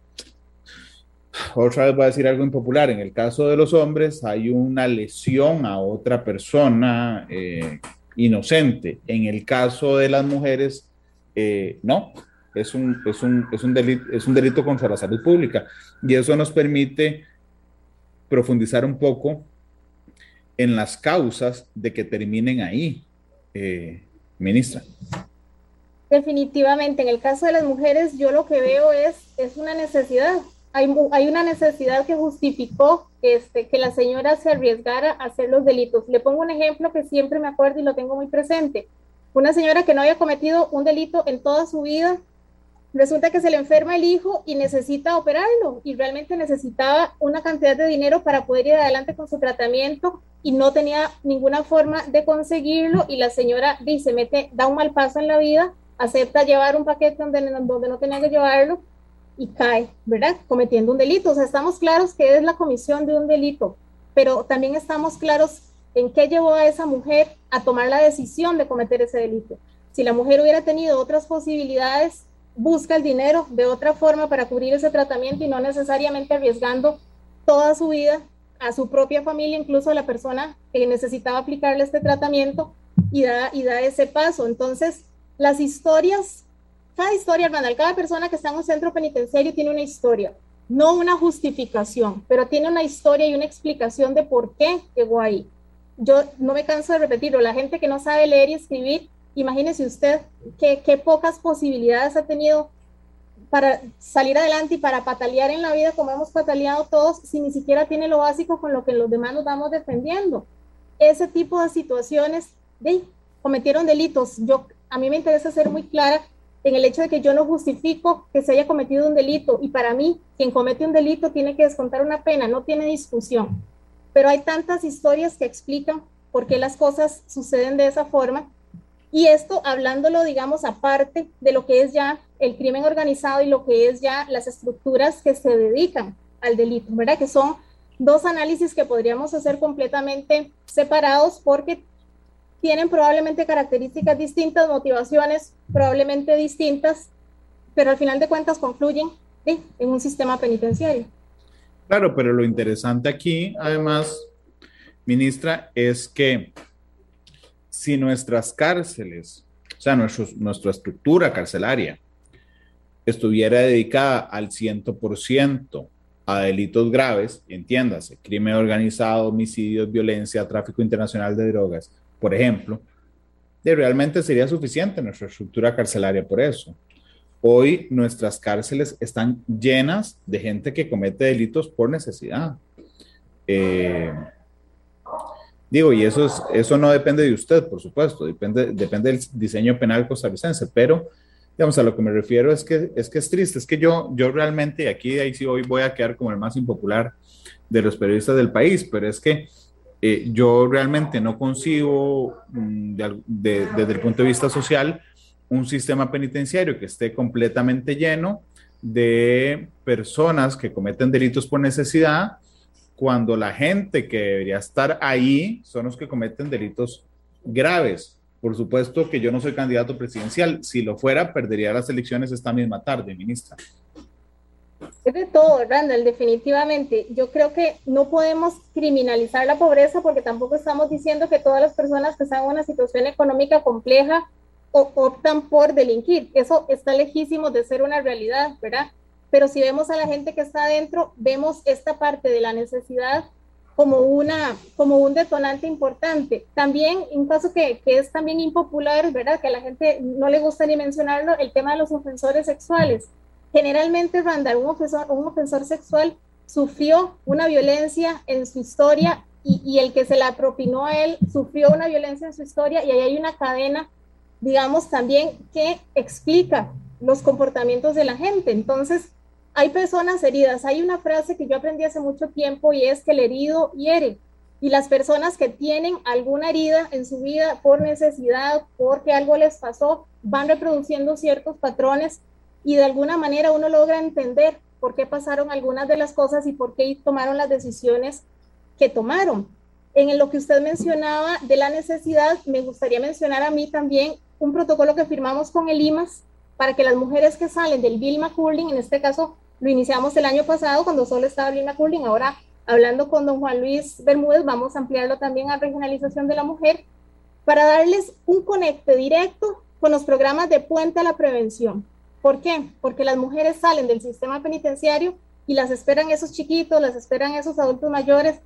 otra vez voy a decir algo impopular, en el caso de los hombres hay una lesión a otra persona eh, inocente. En el caso de las mujeres, eh, no, es un, es, un, es, un delito, es un delito contra la salud pública. Y eso nos permite profundizar un poco en las causas de que terminen ahí eh, ministra. Definitivamente, en el caso de las mujeres, yo lo que veo es, es una necesidad. Hay, hay una necesidad que justificó este, que la señora se arriesgara a hacer los delitos. Le pongo un ejemplo que siempre me acuerdo y lo tengo muy presente. Una señora que no había cometido un delito en toda su vida, resulta que se le enferma el hijo y necesita operarlo y realmente necesitaba una cantidad de dinero para poder ir adelante con su tratamiento y no tenía ninguna forma de conseguirlo y la señora dice, mete, da un mal paso en la vida, acepta llevar un paquete donde, donde no tenía que llevarlo y cae, ¿verdad? Cometiendo un delito. O sea, estamos claros que es la comisión de un delito, pero también estamos claros en qué llevó a esa mujer a tomar la decisión de cometer ese delito. Si la mujer hubiera tenido otras posibilidades, busca el dinero de otra forma para cubrir ese tratamiento y no necesariamente arriesgando toda su vida a su propia familia, incluso a la persona que necesitaba aplicarle este tratamiento y da, ese paso. Entonces, las historias, cada historia, hermana, cada persona que está en un centro penitenciario tiene una historia, no una justificación, pero tiene una historia y una explicación de por qué llegó ahí. Yo no me canso de repetirlo, la gente que no sabe leer y escribir, imagínese usted qué, qué pocas posibilidades ha tenido para salir adelante y para patalear en la vida como hemos pataleado todos si ni siquiera tiene lo básico con lo que los demás nos vamos defendiendo. Ese tipo de situaciones, de, cometieron delitos. Yo, a mí me interesa ser muy clara en el hecho de que yo no justifico que se haya cometido un delito y para mí quien comete un delito tiene que descontar una pena, no tiene discusión. Pero hay tantas historias que explican por qué las cosas suceden de esa forma y esto hablándolo, digamos, aparte de lo que es ya el crimen organizado y lo que es ya las estructuras que se dedican al delito, ¿verdad? Que son dos análisis que podríamos hacer completamente separados porque tienen probablemente características distintas, motivaciones probablemente distintas, pero al final de cuentas confluyen en un sistema penitenciario. Claro, pero lo interesante aquí, además, ministra, es que si nuestras cárceles, o sea, nuestra estructura carcelaria, estuviera dedicada al 100% a delitos graves, entiéndase, crimen organizado, homicidios, violencia, tráfico internacional de drogas, por ejemplo, de realmente sería suficiente nuestra estructura carcelaria por eso. Hoy nuestras cárceles están llenas de gente que comete delitos por necesidad. Eh, Digo, y eso, es, eso no depende de usted, por supuesto, depende, depende del diseño penal costarricense, pero digamos, a lo que me refiero es que es, que es triste, es que yo, yo realmente, aquí ahí sí hoy voy a quedar como el más impopular de los periodistas del país, pero es que eh, yo realmente no consigo mm, desde el punto de vista social un sistema penitenciario que esté completamente lleno de personas que cometen delitos por necesidad cuando la gente que debería estar ahí son los que cometen delitos graves. Por supuesto que yo no soy candidato presidencial. Si lo fuera, perdería las elecciones esta misma tarde, ministra. Es de todo, Randall, definitivamente. Yo creo que no podemos criminalizar la pobreza porque tampoco estamos diciendo que todas las personas que están en una situación económica compleja optan por delinquir. Eso está lejísimo de ser una realidad, ¿verdad? Pero si vemos a la gente que está adentro, vemos esta parte de la necesidad como, una, como un detonante importante. También, un caso que, que, es también impopular, ¿verdad? Que a la gente no le gusta ni mencionarlo, el tema de los ofensores sexuales. Generalmente, Randall, un ofensor, un ofensor sexual sufrió una violencia en su historia y, y, el que se la propinó a él sufrió una violencia en su historia y ahí hay una cadena, digamos, también que explica los comportamientos de la gente. Entonces, hay personas heridas. Hay una frase que yo aprendí hace mucho tiempo y es que el herido hiere. Y las personas que tienen alguna herida en su vida por necesidad, porque algo les pasó, van reproduciendo ciertos patrones y de alguna manera uno logra entender por qué pasaron algunas de las cosas y por qué tomaron las decisiones que tomaron. En lo que usted mencionaba de la necesidad, me gustaría mencionar a mí también un protocolo que firmamos con el IMAS para que las mujeres que salen del Vilma Curling, en este caso lo iniciamos el año pasado cuando solo estaba Lina Cooling. Ahora, hablando con don Juan Luis Bermúdez, vamos a ampliarlo también a regionalización de la mujer para darles un conecte directo con los programas de puente a la prevención. ¿Por qué? Porque las mujeres salen del sistema penitenciario y las esperan esos chiquitos, las esperan esos adultos mayores,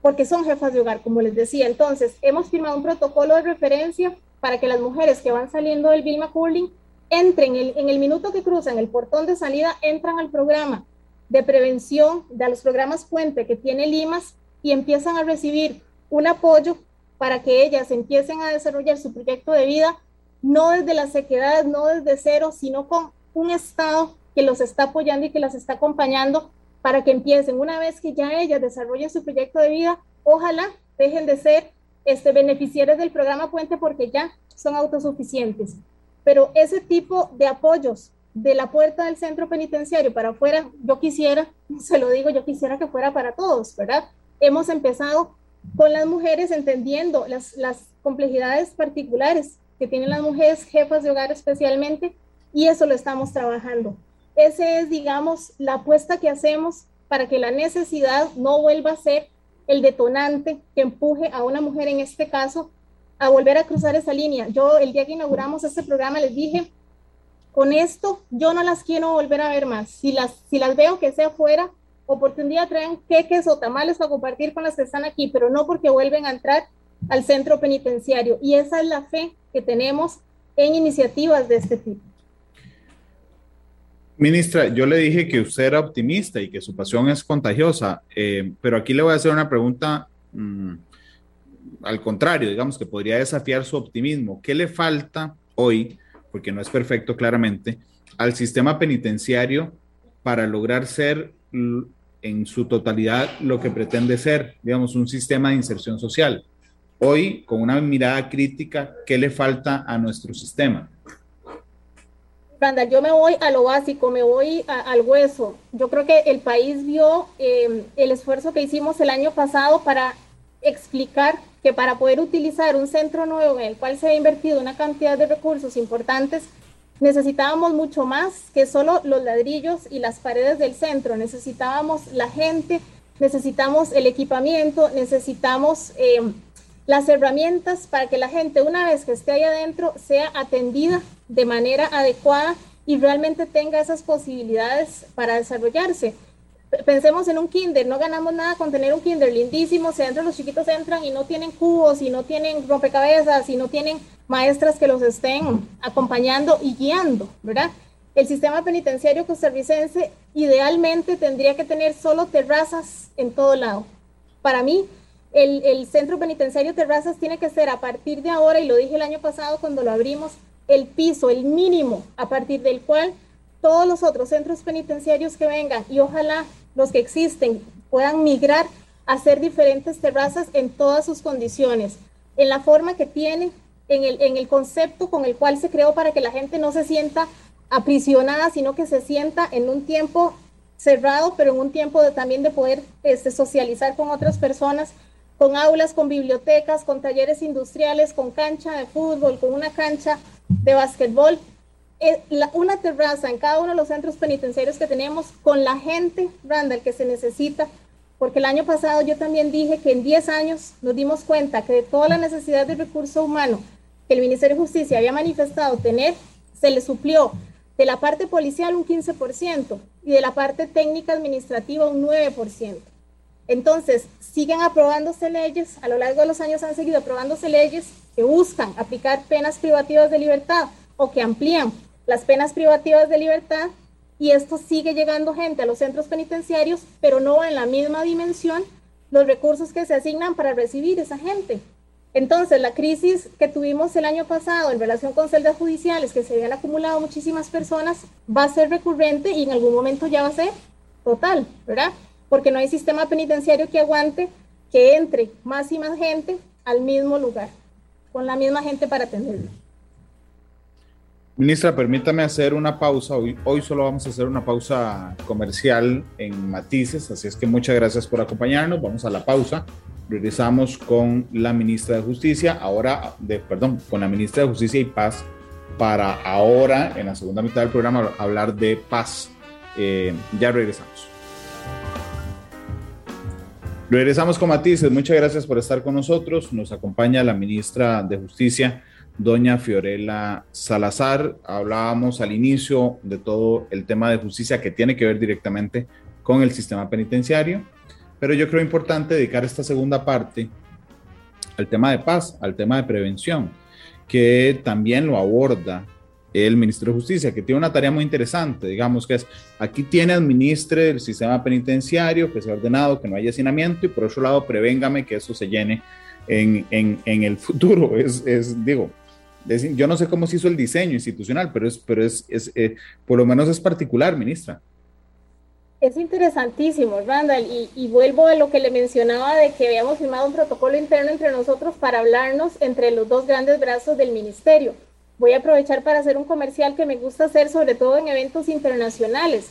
porque son jefas de hogar, como les decía. Entonces, hemos firmado un protocolo de referencia para que las mujeres que van saliendo del Vilma Cooling entren en el minuto que cruzan el portón de salida, entran al programa de prevención, de los programas Puente que tiene Limas y empiezan a recibir un apoyo para que ellas empiecen a desarrollar su proyecto de vida, no desde la sequedad, no desde cero, sino con un Estado que los está apoyando y que las está acompañando para que empiecen, una vez que ya ellas desarrollen su proyecto de vida, ojalá dejen de ser este, beneficiarios del programa Puente porque ya son autosuficientes pero ese tipo de apoyos de la puerta del centro penitenciario para afuera, yo quisiera, se lo digo, yo quisiera que fuera para todos, ¿verdad? Hemos empezado con las mujeres entendiendo las, complejidades particulares que tienen las mujeres jefas de hogar especialmente, y eso lo estamos trabajando. Ese es, digamos, la apuesta que hacemos para que la necesidad no vuelva a ser el detonante que empuje a una mujer en este caso a volver a cruzar esa línea. Yo el día que inauguramos este programa les dije, con esto yo no las quiero volver a ver más. Si las, si las veo que sea fuera, o porque un día traen queques o tamales para compartir con las que están aquí, pero no porque vuelven a entrar al centro penitenciario. Y esa es la fe que tenemos en iniciativas de este tipo. Ministra, yo le dije que usted era optimista y que su pasión es contagiosa, eh, pero aquí le voy a hacer una pregunta mm, al contrario, digamos que podría desafiar su optimismo. ¿Qué le falta hoy, porque no es perfecto claramente, al sistema penitenciario para lograr ser en su totalidad lo que pretende ser, digamos, un sistema de inserción social? Hoy, con una mirada crítica, ¿qué le falta a nuestro sistema? Randall, yo me voy a lo básico, me voy al hueso. Yo creo que el país vio em, el esfuerzo que hicimos el año pasado para explicar que para poder utilizar un centro nuevo en el cual se ha invertido una cantidad de recursos importantes, necesitábamos mucho más que solo los ladrillos y las paredes del centro. Necesitábamos la gente, necesitamos el equipamiento, necesitamos em, las herramientas para que la gente, una vez que esté ahí adentro, sea atendida de manera adecuada y realmente tenga esas posibilidades para desarrollarse. Pensemos en un kinder, no ganamos nada con tener un kinder lindísimo, si adentro los chiquitos entran y no tienen cubos, y no tienen rompecabezas, y no tienen maestras que los estén acompañando y guiando, ¿verdad? El sistema penitenciario costarricense idealmente tendría que tener solo terrazas en todo lado. Para mí, el, el centro penitenciario Terrazas tiene que ser a partir de ahora, y lo dije el año pasado cuando lo abrimos, el piso, el mínimo a partir del cual todos los otros centros penitenciarios que vengan y ojalá los que existen puedan migrar a hacer diferentes terrazas en todas sus condiciones, en la forma que tiene, en el, en el concepto con el cual se creó para que la gente no se sienta aprisionada, sino que se sienta en un tiempo cerrado, pero en un tiempo también de poder este, socializar con otras personas, con aulas, con bibliotecas, con talleres industriales, con cancha de fútbol, con una cancha de básquetbol, una terraza en cada uno de los centros penitenciarios que tenemos con la gente, Randall, que se necesita, porque el año pasado yo también dije que en 10 años nos dimos cuenta que de toda la necesidad de recurso humano que el Ministerio de Justicia había manifestado tener, se le suplió de la parte policial un 15% y de la parte técnica administrativa un 9%. Entonces, siguen aprobándose leyes, a lo largo de los años han seguido aprobándose leyes que buscan aplicar penas privativas de libertad o que amplían las penas privativas de libertad y esto sigue llegando gente a los centros penitenciarios, pero no en la misma dimensión los recursos que se asignan para recibir esa gente. Entonces, la crisis que tuvimos el año pasado en relación con celdas judiciales, que se habían acumulado muchísimas personas, va a ser recurrente y en algún momento ya va a ser total, ¿verdad? Porque no hay sistema penitenciario que aguante que entre más y más gente al mismo lugar con la misma gente para atenderlo. Ministra, permítame hacer una pausa. Hoy, hoy solo vamos a hacer una pausa comercial en Matices, así es que muchas gracias por acompañarnos. Vamos a la pausa. Regresamos con la ministra de Justicia, ahora, de, perdón, con la ministra de Justicia y Paz, para ahora, en la segunda mitad del programa, hablar de paz. Eh, ya regresamos. Regresamos con matices. Muchas gracias por estar con nosotros. Nos acompaña la ministra de Justicia, doña Fiorella Salazar. Hablábamos al inicio de todo el tema de justicia que tiene que ver directamente con el sistema penitenciario, pero yo creo importante dedicar esta segunda parte al tema de paz, al tema de prevención, que también lo aborda el Ministerio de Justicia, que tiene una tarea muy interesante, digamos que es, aquí tiene administre el sistema penitenciario, que sea ordenado, que no haya hacinamiento, y por otro lado, prevéngame que eso se llene en, en, en el futuro. Es, es digo, yo no sé cómo se hizo el diseño institucional, pero es, pero es, es eh, por lo menos es particular, ministra. Es interesantísimo, Randall, y, y, vuelvo a lo que le mencionaba de que habíamos firmado un protocolo interno entre nosotros para hablarnos entre los dos grandes brazos del ministerio voy a aprovechar para hacer un comercial que me gusta hacer, sobre todo en eventos internacionales.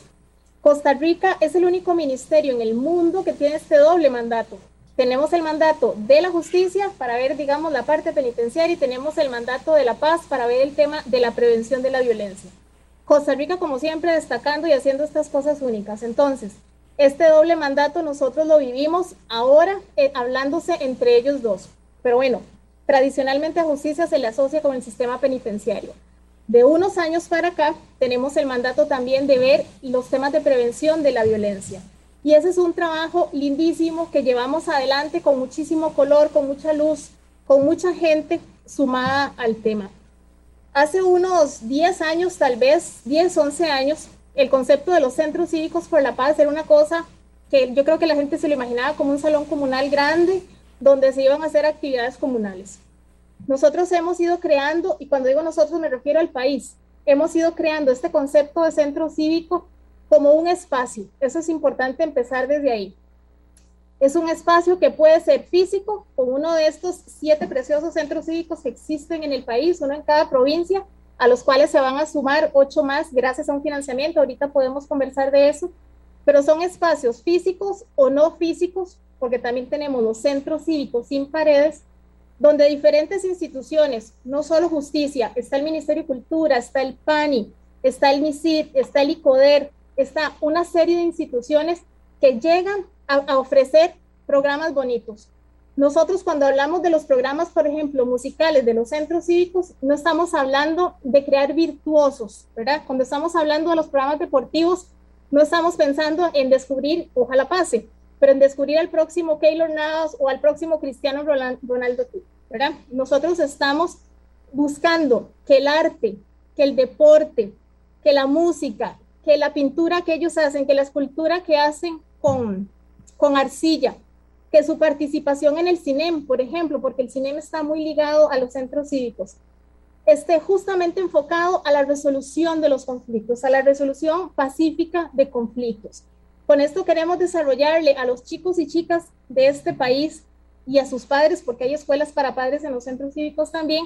Costa Rica es el único ministerio en el mundo que tiene este doble mandato. Tenemos el mandato de la justicia para ver, digamos, la parte penitenciaria y tenemos el mandato de la paz para ver el tema de la prevención de la violencia. Costa Rica, como siempre, destacando y haciendo estas cosas únicas. Entonces, este doble mandato nosotros lo vivimos ahora eh, hablándose entre ellos dos. Pero bueno, Tradicionalmente a justicia se le asocia con el sistema penitenciario. De unos años para acá tenemos el mandato también de ver los temas de prevención de la violencia. Y ese es un trabajo lindísimo que llevamos adelante con muchísimo color, con mucha luz, con mucha gente sumada al tema. Hace unos 10 años, tal vez 10, 11 años, el concepto de los centros cívicos por la paz era una cosa que yo creo que la gente se lo imaginaba como un salón comunal grande donde se iban a hacer actividades comunales. Nosotros hemos ido creando, y cuando digo nosotros me refiero al país, hemos ido creando este concepto de centro cívico como un espacio. Eso es importante empezar desde ahí. Es un espacio que puede ser físico, con uno de estos siete preciosos centros cívicos que existen en el país, uno en cada provincia, a los cuales se van a sumar ocho más gracias a un financiamiento. Ahorita podemos conversar de eso, pero son espacios físicos o no físicos, porque también tenemos los centros cívicos sin paredes, donde diferentes instituciones, no solo justicia, está el Ministerio de Cultura, está el PANI, está el MISID, está el ICODER, está una serie de instituciones que llegan a, ofrecer programas bonitos. Nosotros cuando hablamos de los programas, por ejemplo, musicales de los centros cívicos, no estamos hablando de crear virtuosos, ¿verdad? Cuando estamos hablando de los programas deportivos, no estamos pensando en descubrir, ojalá pase, pero en descubrir al próximo Keylor Navas o al próximo Cristiano Ronaldo, ¿verdad? Nosotros estamos buscando que el arte, que el deporte, que la música, que la pintura que ellos hacen, que la escultura que hacen con, con arcilla, que su participación en el cine, por ejemplo, porque el cine está muy ligado a los centros cívicos, esté justamente enfocado a la resolución de los conflictos, a la resolución pacífica de conflictos. Con esto queremos desarrollarle a los chicos y chicas de este país y a sus padres, porque hay escuelas para padres en los centros cívicos también,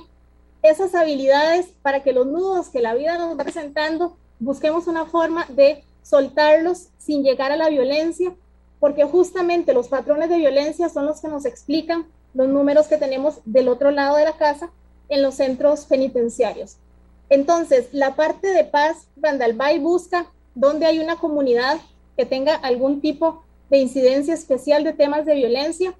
esas habilidades para que los nudos que la vida nos va presentando, busquemos una forma de soltarlos sin llegar a la violencia, porque justamente los patrones de violencia son los que nos explican los números que tenemos del otro lado de la casa en los centros penitenciarios. Entonces, la parte de paz, Randalbay busca donde hay una comunidad que tenga algún tipo de incidencia especial de temas de violencia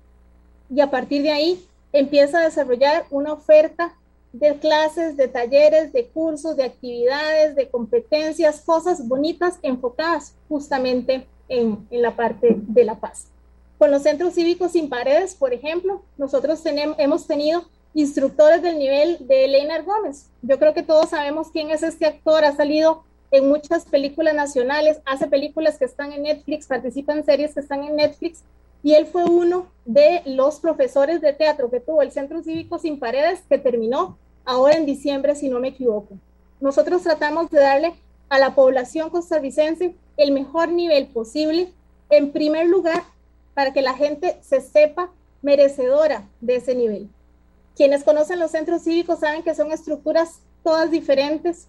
y a partir de ahí empieza a desarrollar una oferta de clases, de talleres, de cursos, de actividades, de competencias, cosas bonitas enfocadas justamente en, la parte de la paz. Con los centros cívicos sin paredes, por ejemplo, nosotros tenemos, hemos tenido instructores del nivel de Elena Gómez. Yo creo que todos sabemos quién es este actor, ha salido en muchas películas nacionales, hace películas que están en Netflix, participa en series que están en Netflix, y él fue uno de los profesores de teatro que tuvo el Centro Cívico Sin Paredes, que terminó ahora en diciembre, si no me equivoco. Nosotros tratamos de darle a la población costarricense el mejor nivel posible, en primer lugar, para que la gente se sepa merecedora de ese nivel. Quienes conocen los centros cívicos saben que son estructuras todas diferentes,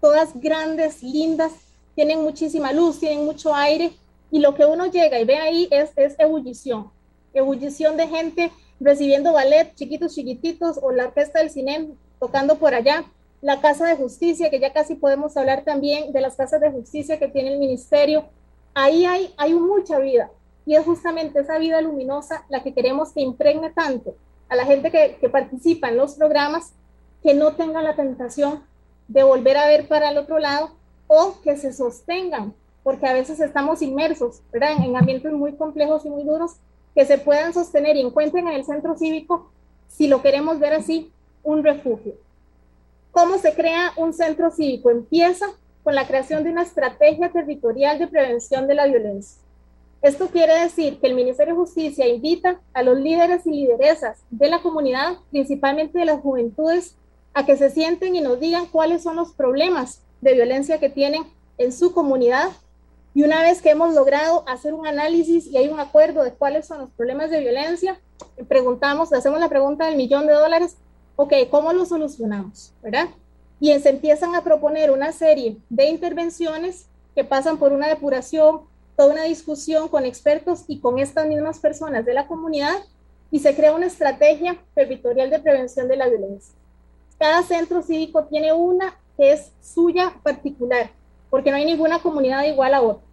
todas grandes, lindas, tienen muchísima luz, tienen mucho aire, y lo que uno llega y ve ahí es, es ebullición, ebullición de gente recibiendo ballet, chiquitos, chiquititos, o la orquesta del cine tocando por allá, la Casa de Justicia, que ya casi podemos hablar también de las casas de justicia que tiene el ministerio. Ahí hay, hay mucha vida y es justamente esa vida luminosa la que queremos que impregne tanto a la gente que, que participa en los programas, que no tengan la tentación de volver a ver para el otro lado o que se sostengan, porque a veces estamos inmersos ¿verdad? en ambientes muy complejos y muy duros, que se puedan sostener y encuentren en el centro cívico, si lo queremos ver así, un refugio. ¿Cómo se crea un centro cívico? Empieza con la creación de una estrategia territorial de prevención de la violencia. Esto quiere decir que el Ministerio de Justicia invita a los líderes y lideresas de la comunidad, principalmente de las juventudes, a que se sienten y nos digan cuáles son los problemas de violencia que tienen en su comunidad. Y una vez que hemos logrado hacer un análisis y hay un acuerdo de cuáles son los problemas de violencia, preguntamos, hacemos la pregunta del millón de dólares, ok, ¿cómo lo solucionamos? ¿Verdad? Y se empiezan a proponer una serie de intervenciones que pasan por una depuración, toda una discusión con expertos y con estas mismas personas de la comunidad y se crea una estrategia territorial de prevención de la violencia. Cada centro cívico tiene una que es suya particular, porque no hay ninguna comunidad igual a otra.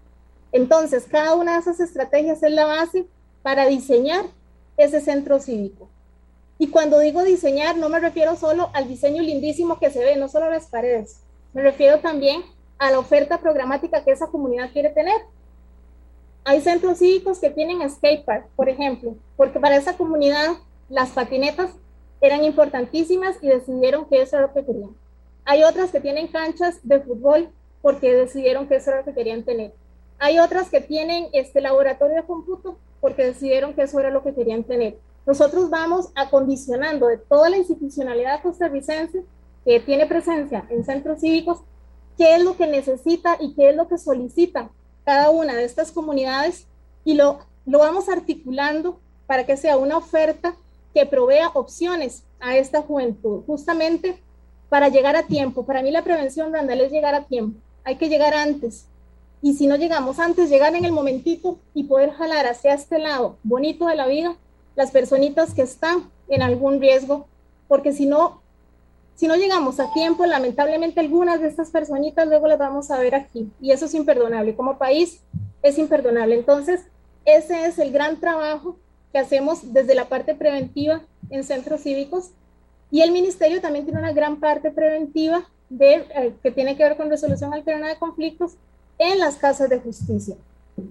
Entonces, cada una de esas estrategias es la base para diseñar ese centro cívico. Y cuando digo diseñar, no me refiero solo al diseño lindísimo que se ve, no solo las paredes, me refiero también a la oferta programática que esa comunidad quiere tener. Hay centros cívicos que tienen skatepark, por ejemplo, porque para esa comunidad las patinetas eran importantísimas y decidieron que eso era lo que querían. Hay otras que tienen canchas de fútbol porque decidieron que eso era lo que querían tener. Hay otras que tienen este laboratorio de cómputo porque decidieron que eso era lo que querían tener. Nosotros vamos acondicionando de toda la institucionalidad costarricense que tiene presencia en centros cívicos, qué es lo que necesita y qué es lo que solicita cada una de estas comunidades y lo, lo vamos articulando para que sea una oferta que provea opciones a esta juventud, justamente para llegar a tiempo. Para mí la prevención, Randall, es llegar a tiempo. Hay que llegar antes. Y si no llegamos antes, llegar en el momentito y poder jalar hacia este lado bonito de la vida las personitas que están en algún riesgo, porque si no, si no llegamos a tiempo, lamentablemente algunas de estas personitas luego las vamos a ver aquí y eso es imperdonable. Como país es imperdonable. Entonces, ese es el gran trabajo que hacemos desde la parte preventiva en centros cívicos y el ministerio también tiene una gran parte preventiva de, eh, que tiene que ver con resolución alterna de conflictos en las casas de justicia.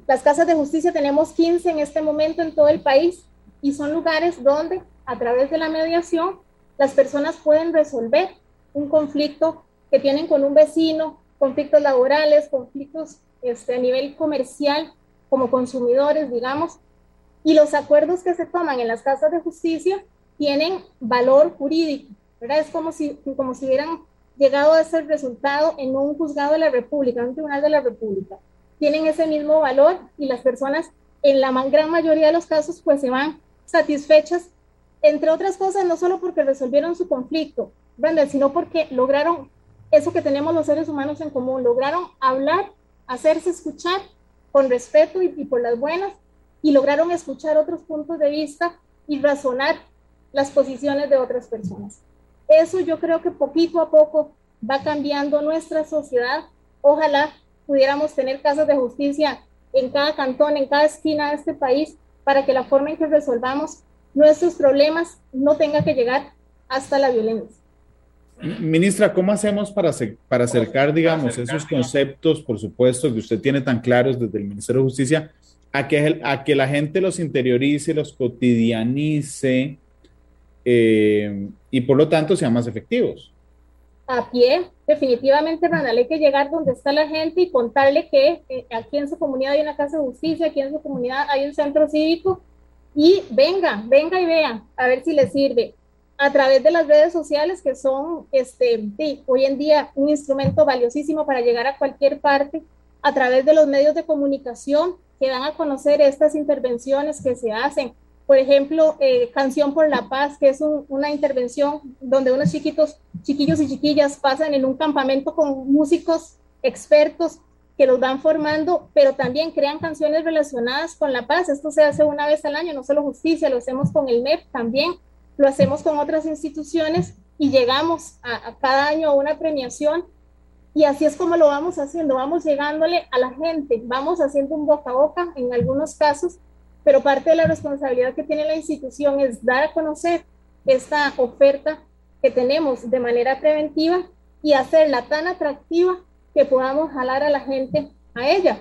Las casas de justicia tenemos 15 en este momento en todo el país y son lugares donde a través de la mediación las personas pueden resolver un conflicto que tienen con un vecino, conflictos laborales, conflictos este, a nivel comercial como consumidores, digamos, y los acuerdos que se toman en las casas de justicia tienen valor jurídico, ¿verdad? Es como si, como si hubieran llegado a ese resultado en un juzgado de la República, en un tribunal de la República. Tienen ese mismo valor y las personas en la gran mayoría de los casos pues se van satisfechas, entre otras cosas, no solo porque resolvieron su conflicto, Brandon, sino porque lograron eso que tenemos los seres humanos en común, lograron hablar, hacerse escuchar con respeto y por las buenas, y lograron escuchar otros puntos de vista y razonar las posiciones de otras personas. Eso yo creo que poquito a poco va cambiando nuestra sociedad. Ojalá pudiéramos tener casas de justicia en cada cantón, en cada esquina de este país, para que la forma en que resolvamos nuestros problemas no tenga que llegar hasta la violencia. Ministra, ¿cómo hacemos para, para acercar, digamos, esos conceptos, por supuesto, que usted tiene tan claros desde el Ministerio de Justicia, a que, a que la gente los interiorice, los cotidianice eh, y por lo tanto sean más efectivos? a pie, definitivamente, Randall, hay que llegar donde está la gente y contarle que eh, aquí en su comunidad hay una casa de justicia, aquí en su comunidad hay un centro cívico y venga, venga y vea, a ver si le sirve. A través de las redes sociales, que son este, hoy en día un instrumento valiosísimo para llegar a cualquier parte, a través de los medios de comunicación que dan a conocer estas intervenciones que se hacen, por ejemplo, eh, Canción por la Paz, que es una intervención donde unos chiquitos, chiquillos y chiquillas pasan en un campamento con músicos expertos que los van formando, pero también crean canciones relacionadas con la paz. Esto se hace una vez al año, no solo justicia, lo hacemos con el MEP también, lo hacemos con otras instituciones y llegamos a, a cada año a una premiación y así es como lo vamos haciendo, vamos llegándole a la gente, vamos haciendo un boca a boca en algunos casos pero parte de la responsabilidad que tiene la institución es dar a conocer esta oferta que tenemos de manera preventiva y hacerla tan atractiva que podamos jalar a la gente a ella.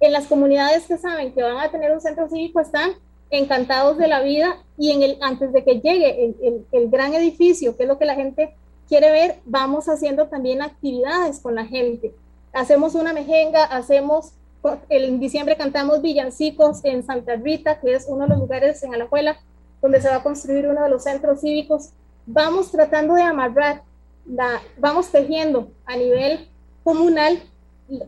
En las comunidades que saben que van a tener un centro cívico están encantados de la vida y en el, antes de que llegue el, el, el gran edificio, que es lo que la gente quiere ver, vamos haciendo también actividades con la gente. Hacemos una mejenga, hacemos en diciembre cantamos villancicos en Santa Rita, que es uno de los lugares en Alajuela donde se va a construir uno de los centros cívicos. Vamos tratando de amarrar, la, vamos tejiendo a nivel comunal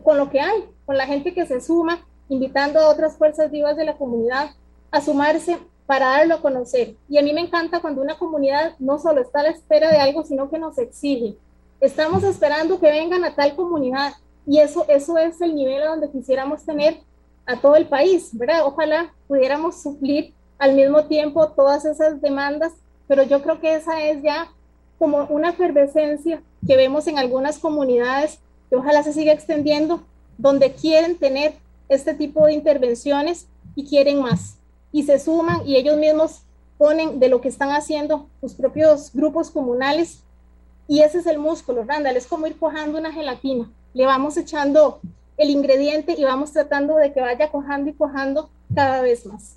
con lo que hay, con la gente que se suma, invitando a otras fuerzas vivas de la comunidad a sumarse para darlo a conocer. Y a mí me encanta cuando una comunidad no solo está a la espera de algo, sino que nos exige. Estamos esperando que vengan a tal comunidad, y eso, eso es el nivel a donde quisiéramos tener a todo el país, ¿verdad? Ojalá pudiéramos suplir al mismo tiempo todas esas demandas, pero yo creo que esa es ya como una efervescencia que vemos en algunas comunidades, que ojalá se siga extendiendo, donde quieren tener este tipo de intervenciones y quieren más. Y se suman y ellos mismos ponen de lo que están haciendo sus propios grupos comunales. Y ese es el músculo, Randall, es como ir cojando una gelatina le vamos echando el ingrediente y vamos tratando de que vaya cojando y cojando cada vez más.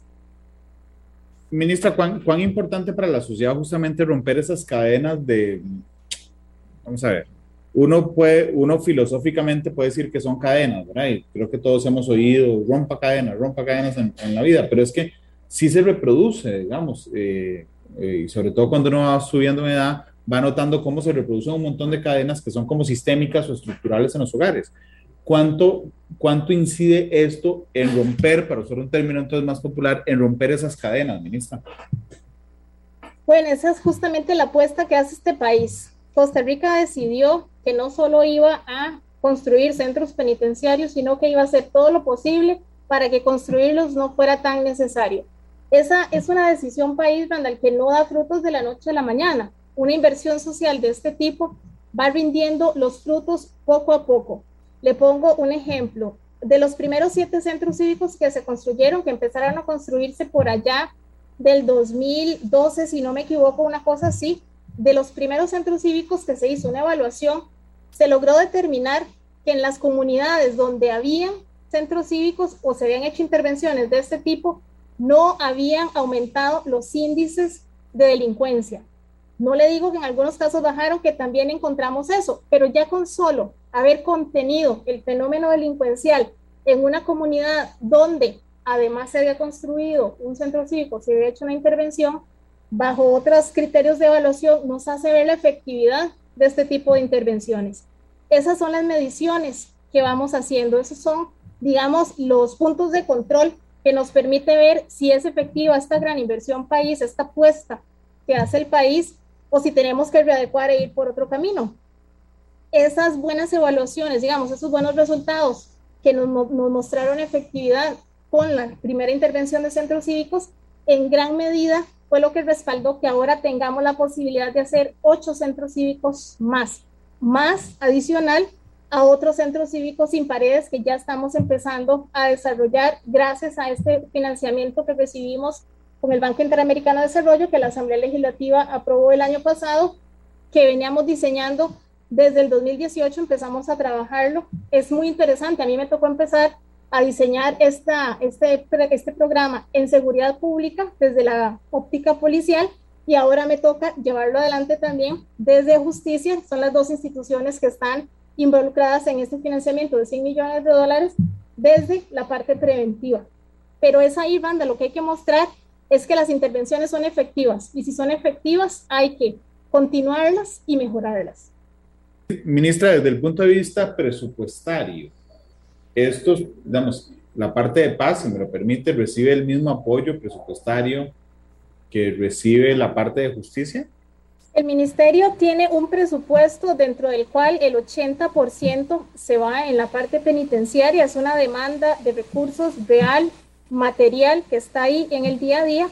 Ministra, ¿cuán, ¿cuán, importante para la sociedad justamente romper esas cadenas de, vamos a ver, uno puede, uno filosóficamente puede decir que son cadenas, ¿verdad? Y creo que todos hemos oído rompa cadenas, rompa cadenas en, la vida, pero es que sí se reproduce, digamos, eh, eh, y sobre todo cuando uno va subiendo en edad, va notando cómo se reproducen un montón de cadenas que son como sistémicas o estructurales en los hogares. ¿Cuánto, cuánto incide esto en romper, para usar un término entonces más popular, en romper esas cadenas, ministra? Bueno, esa es justamente la apuesta que hace este país. Costa Rica decidió que no solo iba a construir centros penitenciarios, sino que iba a hacer todo lo posible para que construirlos no fuera tan necesario. Esa es una decisión país, el que no da frutos de la noche a la mañana. Una inversión social de este tipo va rindiendo los frutos poco a poco. Le pongo un ejemplo. De los primeros siete centros cívicos que se construyeron, que empezaron a construirse por allá del 2012, si no me equivoco, una cosa así, de los primeros centros cívicos que se hizo una evaluación, se logró determinar que en las comunidades donde habían centros cívicos o se habían hecho intervenciones de este tipo, no habían aumentado los índices de delincuencia. No le digo que en algunos casos bajaron, que también encontramos eso, pero ya con solo haber contenido el fenómeno delincuencial en una comunidad donde además se había construido un centro cívico, se había hecho una intervención, bajo otros criterios de evaluación, nos hace ver la efectividad de este tipo de intervenciones. Esas son las mediciones que vamos haciendo, esos son, digamos, los puntos de control que nos permite ver si es efectiva esta gran inversión país, esta apuesta que hace el país, o si tenemos que readecuar e ir por otro camino. Esas buenas evaluaciones, digamos, esos buenos resultados que nos, nos mostraron efectividad con la primera intervención de centros cívicos, en gran medida fue lo que respaldó que ahora tengamos la posibilidad de hacer ocho centros cívicos más, más adicional a otros centros cívicos sin paredes que ya estamos empezando a desarrollar gracias a este financiamiento que recibimos con el Banco Interamericano de Desarrollo que la Asamblea Legislativa aprobó el año pasado, que veníamos diseñando desde el 2018, empezamos a trabajarlo. Es muy interesante, a mí me tocó empezar a diseñar esta, este, este programa en seguridad pública desde la óptica policial y ahora me toca llevarlo adelante también desde justicia. Son las dos instituciones que están involucradas en este financiamiento de 100 millones de dólares desde la parte preventiva. Pero es ahí, banda, lo que hay que mostrar es que las intervenciones son efectivas y si son efectivas hay que continuarlas y mejorarlas. Ministra, desde el punto de vista presupuestario, estos, digamos, la parte de paz, si me lo permite, recibe el mismo apoyo presupuestario que recibe la parte de justicia? El ministerio tiene un presupuesto dentro del cual el 80% se va en la parte penitenciaria, es una demanda de recursos real, material que está ahí en el día a día,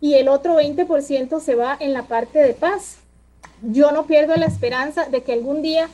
y el otro 20% se va en la parte de paz. Yo no pierdo la esperanza de que algún día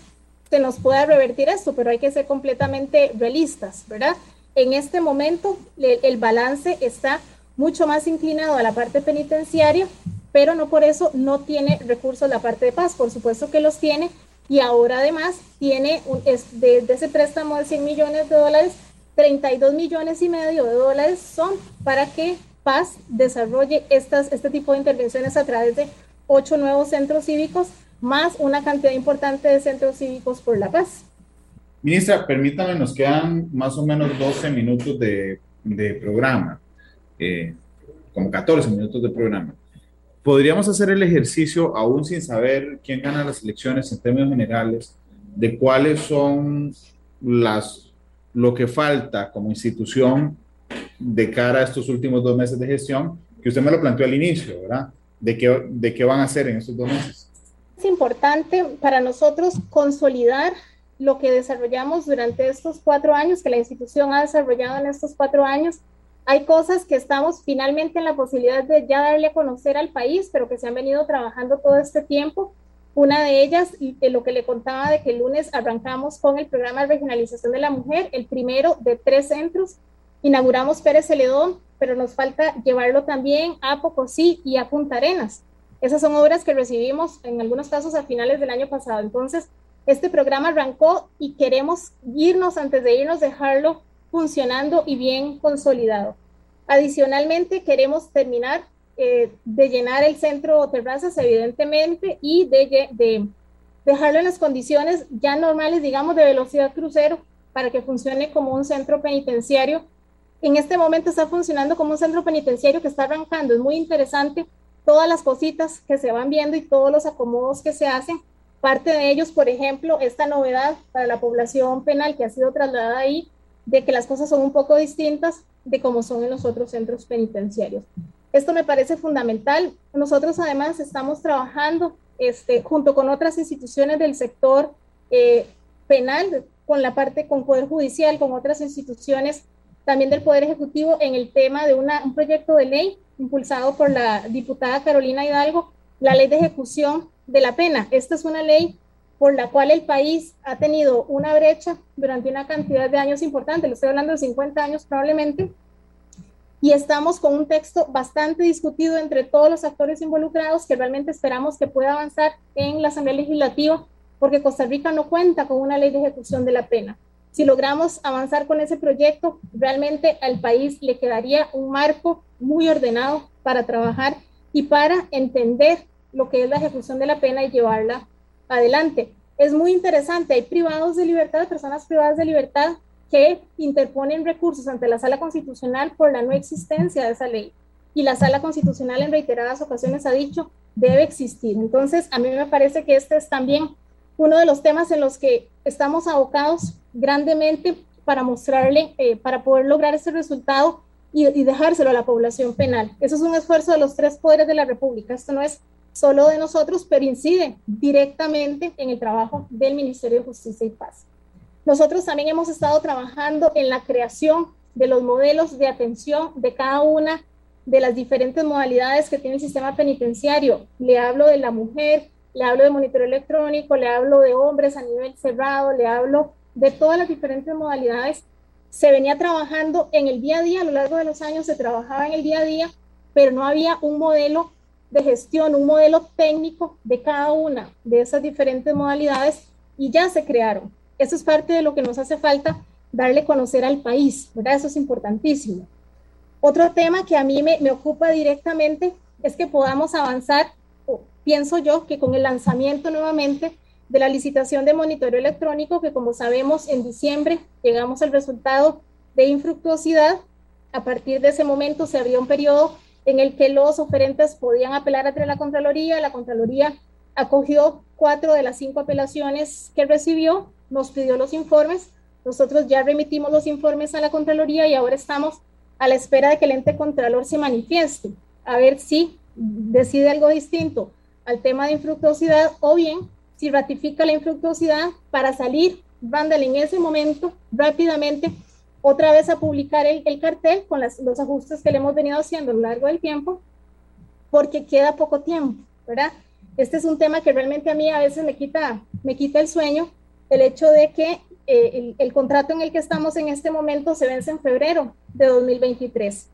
se nos pueda revertir esto, pero hay que ser completamente realistas, ¿verdad? En este momento el, balance está mucho más inclinado a la parte penitenciaria pero no por eso no tiene recursos la parte de paz, por supuesto que los tiene, y ahora además tiene un, de, ese préstamo de 100 millones de dólares, 32 millones y medio de dólares son para que Paz desarrolle estas, este tipo de intervenciones a través de ocho nuevos centros cívicos, más una cantidad importante de centros cívicos por la paz. Ministra, permítame, nos quedan más o menos 12 minutos de, de programa, eh, como 14 minutos de programa podríamos hacer el ejercicio, aún sin saber quién gana las elecciones en términos generales, de cuáles son las, lo que falta como institución de cara a estos últimos dos meses de gestión, que usted me lo planteó al inicio, ¿verdad? ¿De qué, de qué van a hacer en estos dos meses? Es importante para nosotros consolidar lo que desarrollamos durante estos cuatro años, que la institución ha desarrollado en estos cuatro años, hay cosas que estamos finalmente en la posibilidad de ya darle a conocer al país, pero que se han venido trabajando todo este tiempo. Una de ellas, de lo que le contaba de que el lunes arrancamos con el programa de regionalización de la mujer, el primero de tres centros. Inauguramos Pérez Celedón, pero nos falta llevarlo también a Pocosí y a Punta Arenas. Esas son obras que recibimos en algunos casos a finales del año pasado. Entonces, este programa arrancó y queremos irnos, antes de irnos, dejarlo funcionando y bien consolidado. Adicionalmente, queremos terminar eh, de llenar el centro terrazas, evidentemente, y de, de, dejarlo en las condiciones ya normales, digamos, de velocidad crucero para que funcione como un centro penitenciario. En este momento está funcionando como un centro penitenciario que está arrancando. Es muy interesante todas las cositas que se van viendo y todos los acomodos que se hacen. Parte de ellos, por ejemplo, esta novedad para la población penal que ha sido trasladada ahí, de que las cosas son un poco distintas de como son en los otros centros penitenciarios. Esto me parece fundamental. Nosotros además estamos trabajando este, junto con otras instituciones del sector eh, penal, con la parte, con Poder Judicial, con otras instituciones también del Poder Ejecutivo en el tema de una, un proyecto de ley impulsado por la diputada Carolina Hidalgo, la ley de ejecución de la pena. Esta es una ley por la cual el país ha tenido una brecha durante una cantidad de años importante, lo estoy hablando de 50 años probablemente, y estamos con un texto bastante discutido entre todos los actores involucrados que realmente esperamos que pueda avanzar en la Asamblea Legislativa porque Costa Rica no cuenta con una ley de ejecución de la pena. Si logramos avanzar con ese proyecto, realmente al país le quedaría un marco muy ordenado para trabajar y para entender lo que es la ejecución de la pena y llevarla adelante. Es muy interesante, hay privados de libertad, personas privadas de libertad que interponen recursos ante la Sala Constitucional por la no existencia de esa ley. Y la Sala Constitucional en reiteradas ocasiones ha dicho debe existir. Entonces, a mí me parece que este es también uno de los temas en los que estamos abocados grandemente para mostrarle, eh, para poder lograr ese resultado y, y, dejárselo a la población penal. Eso es un esfuerzo de los tres poderes de la República. Esto no es solo de nosotros, pero incide directamente en el trabajo del Ministerio de Justicia y Paz. Nosotros también hemos estado trabajando en la creación de los modelos de atención de cada una de las diferentes modalidades que tiene el sistema penitenciario. Le hablo de la mujer, le hablo de monitoreo electrónico, le hablo de hombres a nivel cerrado, le hablo de todas las diferentes modalidades. Se venía trabajando en el día a día, a lo largo de los años se trabajaba en el día a día, pero no había un modelo de gestión, un modelo técnico de cada una de esas diferentes modalidades y ya se crearon. Eso es parte de lo que nos hace falta darle conocer al país, ¿verdad? Eso es importantísimo. Otro tema que a mí me, me ocupa directamente es que podamos avanzar, pienso yo, que con el lanzamiento nuevamente de la licitación de monitoreo electrónico, que como sabemos en diciembre llegamos al resultado de infructuosidad, a partir de ese momento se abrió un periodo en el que los oferentes podían apelar ante la Contraloría, la Contraloría acogió cuatro de las cinco apelaciones que recibió nos pidió los informes, nosotros ya remitimos los informes a la Contraloría y ahora estamos a la espera de que el ente Contralor se manifieste, a ver si decide algo distinto al tema de infructuosidad o bien si ratifica la infructuosidad para salir, Randall, en ese momento, rápidamente, otra vez a publicar el, el cartel con las, los ajustes que le hemos venido haciendo a lo largo del tiempo, porque queda poco tiempo, ¿verdad? Este es un tema que realmente a mí a veces me quita, me quita el sueño, el hecho de que eh, el, contrato en el que estamos en este momento se vence en febrero de 2023.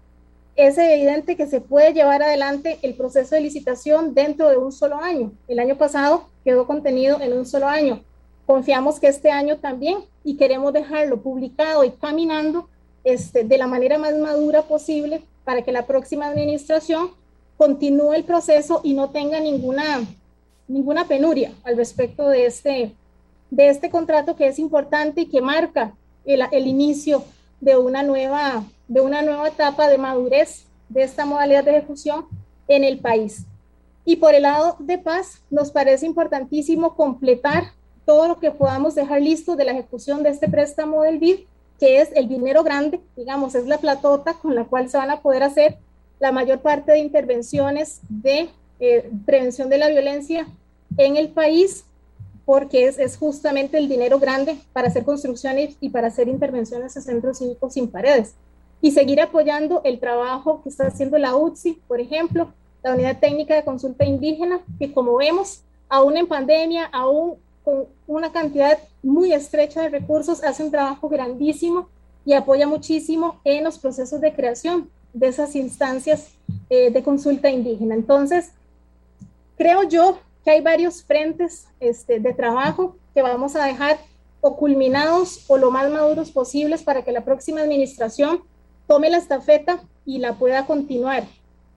Es evidente que se puede llevar adelante el proceso de licitación dentro de un solo año. El año pasado quedó contenido en un solo año. Confiamos que este año también y queremos dejarlo publicado y caminando este, de la manera más madura posible para que la próxima administración continúe el proceso y no tenga ninguna, ninguna penuria al respecto de este, de este contrato que es importante y que marca el, el inicio de una, nueva, de una nueva etapa de madurez de esta modalidad de ejecución en el país. Y por el lado de paz, nos parece importantísimo completar todo lo que podamos dejar listo de la ejecución de este préstamo del BID, que es el dinero grande, digamos, es la platota con la cual se van a poder hacer la mayor parte de intervenciones de eh, prevención de la violencia en el país porque es, es, justamente el dinero grande para hacer construcciones y para hacer intervenciones en centros cívicos sin paredes. Y seguir apoyando el trabajo que está haciendo la UCI, por ejemplo, la Unidad Técnica de Consulta Indígena, que como vemos, aún en pandemia, aún con una cantidad muy estrecha de recursos, hace un trabajo grandísimo y apoya muchísimo en los procesos de creación de esas instancias eh, de consulta indígena. Entonces, creo yo que hay varios frentes este, de trabajo que vamos a dejar o culminados o lo más maduros posibles para que la próxima administración tome la estafeta y la pueda continuar.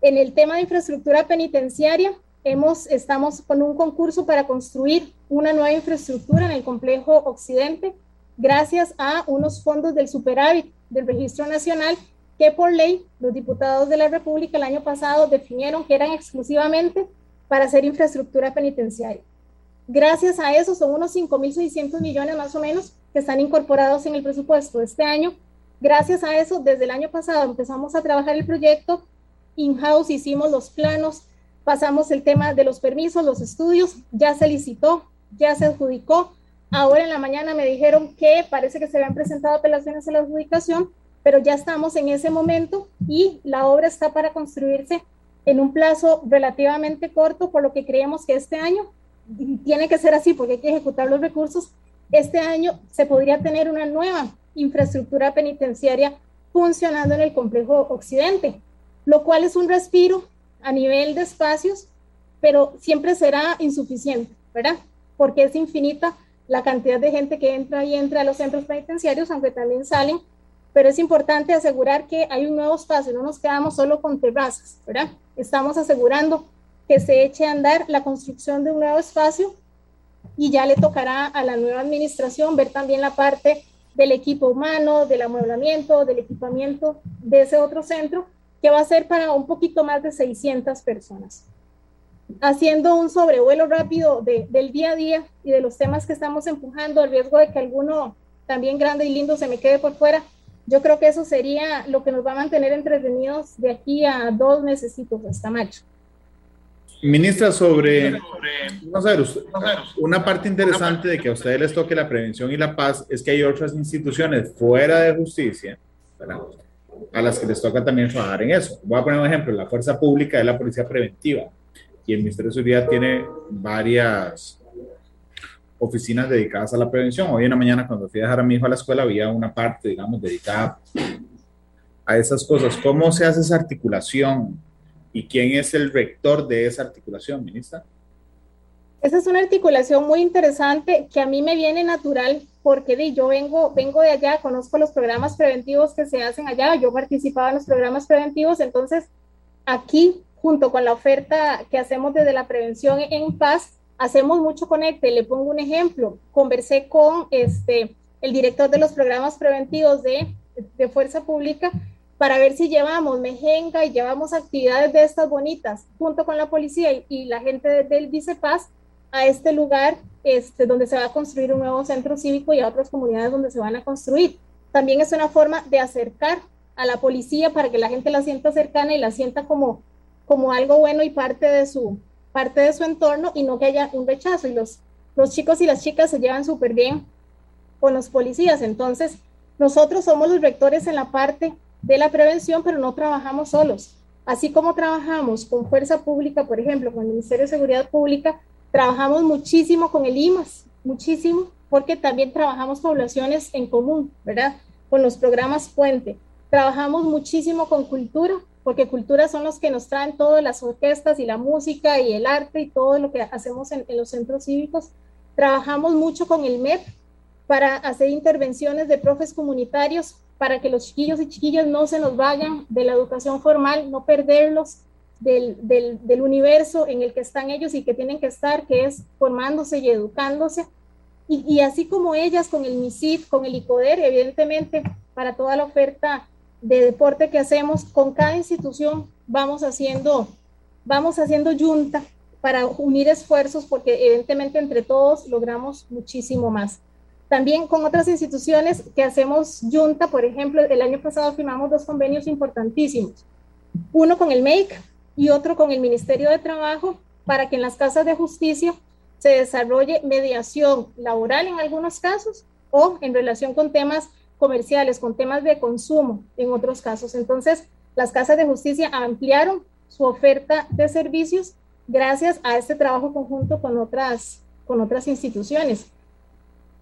En el tema de infraestructura penitenciaria, hemos, estamos con un concurso para construir una nueva infraestructura en el complejo Occidente, gracias a unos fondos del superávit del Registro Nacional que por ley los diputados de la República el año pasado definieron que eran exclusivamente para hacer infraestructura penitenciaria. Gracias a eso son unos 5.600 millones más o menos que están incorporados en el presupuesto de este año. Gracias a eso, desde el año pasado empezamos a trabajar el proyecto, in-house hicimos los planos, pasamos el tema de los permisos, los estudios, ya se licitó, ya se adjudicó. Ahora en la mañana me dijeron que parece que se habían presentado apelaciones a la adjudicación, pero ya estamos en ese momento y la obra está para construirse en un plazo relativamente corto, por lo que creemos que este año tiene que ser así porque hay que ejecutar los recursos. Este año se podría tener una nueva infraestructura penitenciaria funcionando en el complejo occidente, lo cual es un respiro a nivel de espacios, pero siempre será insuficiente, ¿verdad? Porque es infinita la cantidad de gente que entra y entra a los centros penitenciarios, aunque también salen, pero es importante asegurar que hay un nuevo espacio, no nos quedamos solo con terrazas, ¿verdad? Estamos asegurando que se eche a andar la construcción de un nuevo espacio y ya le tocará a la nueva administración ver también la parte del equipo humano, del amueblamiento, del equipamiento de ese otro centro, que va a ser para un poquito más de 600 personas. Haciendo un sobrevuelo rápido del día a día y de los temas que estamos empujando, al riesgo de que alguno también grande y lindo se me quede por fuera, yo creo que eso sería lo que nos va a mantener entretenidos de aquí a dos meses hasta mayo. Ministra, sobre, una parte interesante de que a ustedes les toque la prevención y la paz es que hay otras instituciones fuera de justicia a las que les toca también trabajar en eso. Voy a poner un ejemplo, la Fuerza Pública es la Policía Preventiva y el Ministerio de Seguridad tiene varias oficinas dedicadas a la prevención. Hoy en la mañana cuando fui a dejar a mi hijo a la escuela había una parte, digamos, dedicada a esas cosas. ¿Cómo se hace esa articulación? ¿Y quién es el rector de esa articulación, ministra? Esa es una articulación muy interesante que a mí me viene natural porque yo vengo, vengo de allá, conozco los programas preventivos que se hacen allá, yo participaba en los programas preventivos, entonces aquí, junto con la oferta que hacemos desde la prevención en paz, hacemos mucho conecte. Le pongo un ejemplo, conversé con este, el director de los programas preventivos de, de Fuerza Pública para ver si llevamos mejenga y llevamos actividades de estas bonitas junto con la policía y, la gente del Vicepaz a este lugar este, donde se va a construir un nuevo centro cívico y a otras comunidades donde se van a construir. También es una forma de acercar a la policía para que la gente la sienta cercana y la sienta como, como algo bueno y parte de, su, parte de su entorno y no que haya un rechazo. Y los, los chicos y las chicas se llevan súper bien con los policías. Entonces, nosotros somos los rectores en la parte de la prevención, pero no trabajamos solos. Así como trabajamos con Fuerza Pública, por ejemplo, con el Ministerio de Seguridad Pública, trabajamos muchísimo con el IMAS, muchísimo, porque también trabajamos poblaciones en común, ¿verdad? Con los programas Puente. Trabajamos muchísimo con cultura, porque cultura son los que nos traen todas las orquestas y la música y el arte y todo lo que hacemos en, en los centros cívicos. Trabajamos mucho con el MEP para hacer intervenciones de profes comunitarios para que los chiquillos y chiquillas no se nos vayan de la educación formal, no perderlos del, del, universo en el que están ellos y que tienen que estar, que es formándose y educándose. Y, y así como ellas con el MISID, con el ICODER, evidentemente para toda la oferta de deporte que hacemos, con cada institución vamos haciendo, vamos haciendo junta para unir esfuerzos porque evidentemente entre todos logramos muchísimo más. También con otras instituciones que hacemos junta, por ejemplo, el año pasado firmamos dos convenios importantísimos. Uno con el MEIC y otro con el Ministerio de Trabajo para que en las casas de justicia se desarrolle mediación laboral en algunos casos o en relación con temas comerciales, con temas de consumo en otros casos. Entonces, las casas de justicia ampliaron su oferta de servicios gracias a este trabajo conjunto con otras, con otras instituciones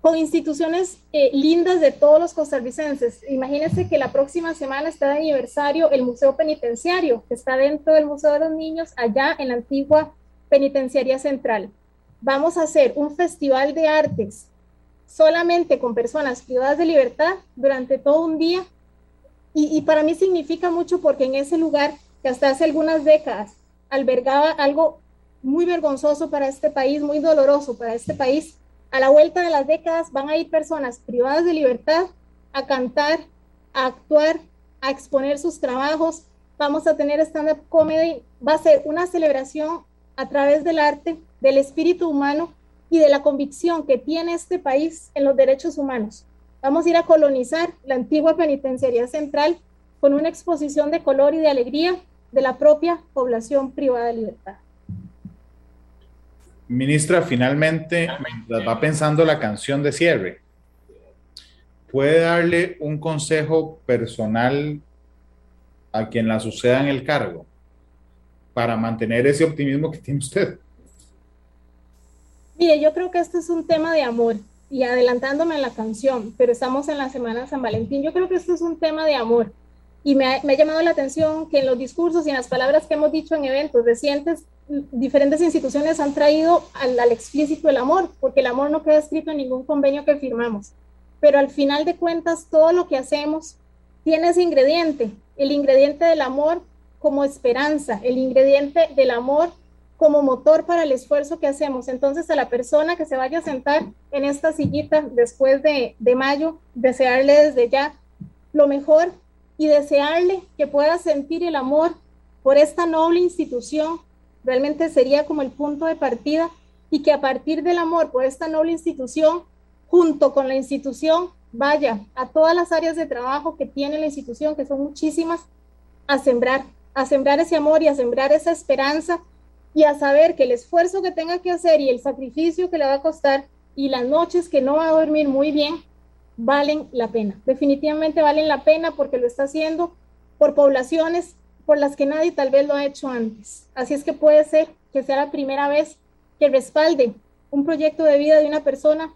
con instituciones eh, lindas de todos los costarricenses. Imagínense que la próxima semana está de aniversario el Museo Penitenciario, que está dentro del Museo de los Niños, allá en la antigua Penitenciaría Central. Vamos a hacer un festival de artes solamente con personas privadas de libertad durante todo un día. Y, para mí significa mucho porque en ese lugar, que hasta hace algunas décadas albergaba algo muy vergonzoso para este país, muy doloroso para este país. A la vuelta de las décadas van a ir personas privadas de libertad a cantar, a actuar, a exponer sus trabajos. Vamos a tener stand-up comedy. Va a ser una celebración a través del arte, del espíritu humano y de la convicción que tiene este país en los derechos humanos. Vamos a ir a colonizar la antigua penitenciaría central con una exposición de color y de alegría de la propia población privada de libertad. Ministra, finalmente, va pensando la canción de cierre, ¿puede darle un consejo personal a quien la suceda en el cargo para mantener ese optimismo que tiene usted? Mire, yo creo que este es un tema de amor y adelantándome en la canción, pero estamos en la Semana de San Valentín, yo creo que esto es un tema de amor y me ha, me ha, llamado la atención que en los discursos y en las palabras que hemos dicho en eventos recientes, diferentes instituciones han traído al, al, explícito el amor, porque el amor no queda escrito en ningún convenio que firmamos. Pero al final de cuentas, todo lo que hacemos tiene ese ingrediente, el ingrediente del amor como esperanza, el ingrediente del amor como motor para el esfuerzo que hacemos. Entonces, a la persona que se vaya a sentar en esta sillita después de, de mayo, desearle desde ya lo mejor y desearle que pueda sentir el amor por esta noble institución. Realmente sería como el punto de partida y que a partir del amor por esta noble institución, junto con la institución, vaya a todas las áreas de trabajo que tiene la institución, que son muchísimas, a sembrar, a sembrar ese amor y a sembrar esa esperanza y a saber que el esfuerzo que tenga que hacer y el sacrificio que le va a costar y las noches que no va a dormir muy bien, valen la pena. Definitivamente valen la pena porque lo está haciendo por poblaciones por las que nadie tal vez lo ha hecho antes. Así es que puede ser que sea la primera vez que respalde un proyecto de vida de una persona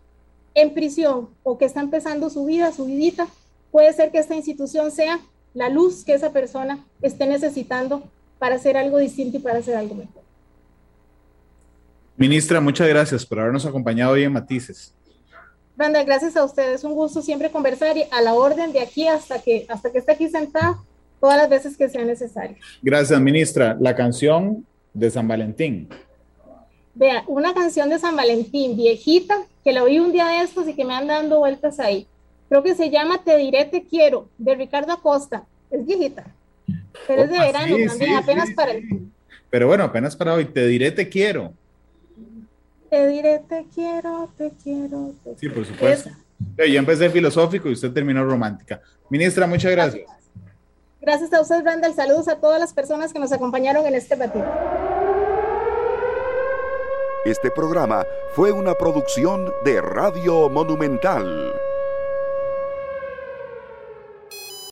en prisión o que está empezando su vida, su vidita. Puede ser que esta institución sea la luz que esa persona esté necesitando para hacer algo distinto y para hacer algo mejor. Ministra, muchas gracias por habernos acompañado hoy en Matices. Branda, gracias a ustedes. Un gusto siempre conversar y a la orden de aquí hasta que, hasta que esté aquí sentada todas las veces que sea necesario. Gracias, ministra. La canción de San Valentín. Vea, una canción de San Valentín viejita que la oí un día de estos y que me han dando vueltas ahí. Creo que se llama Te diré te quiero, de Ricardo Acosta. Es viejita, pero es de verano sí, también, sí, apenas sí, para el... Pero bueno, apenas para hoy. Te diré te quiero. Te diré te quiero, te quiero. Te sí, por supuesto. Yo empecé filosófico y usted terminó romántica. Ministra, muchas gracias. Gracias a usted, Randall. Saludos a todas las personas que nos acompañaron en este batido. Este programa fue una producción de Radio Monumental.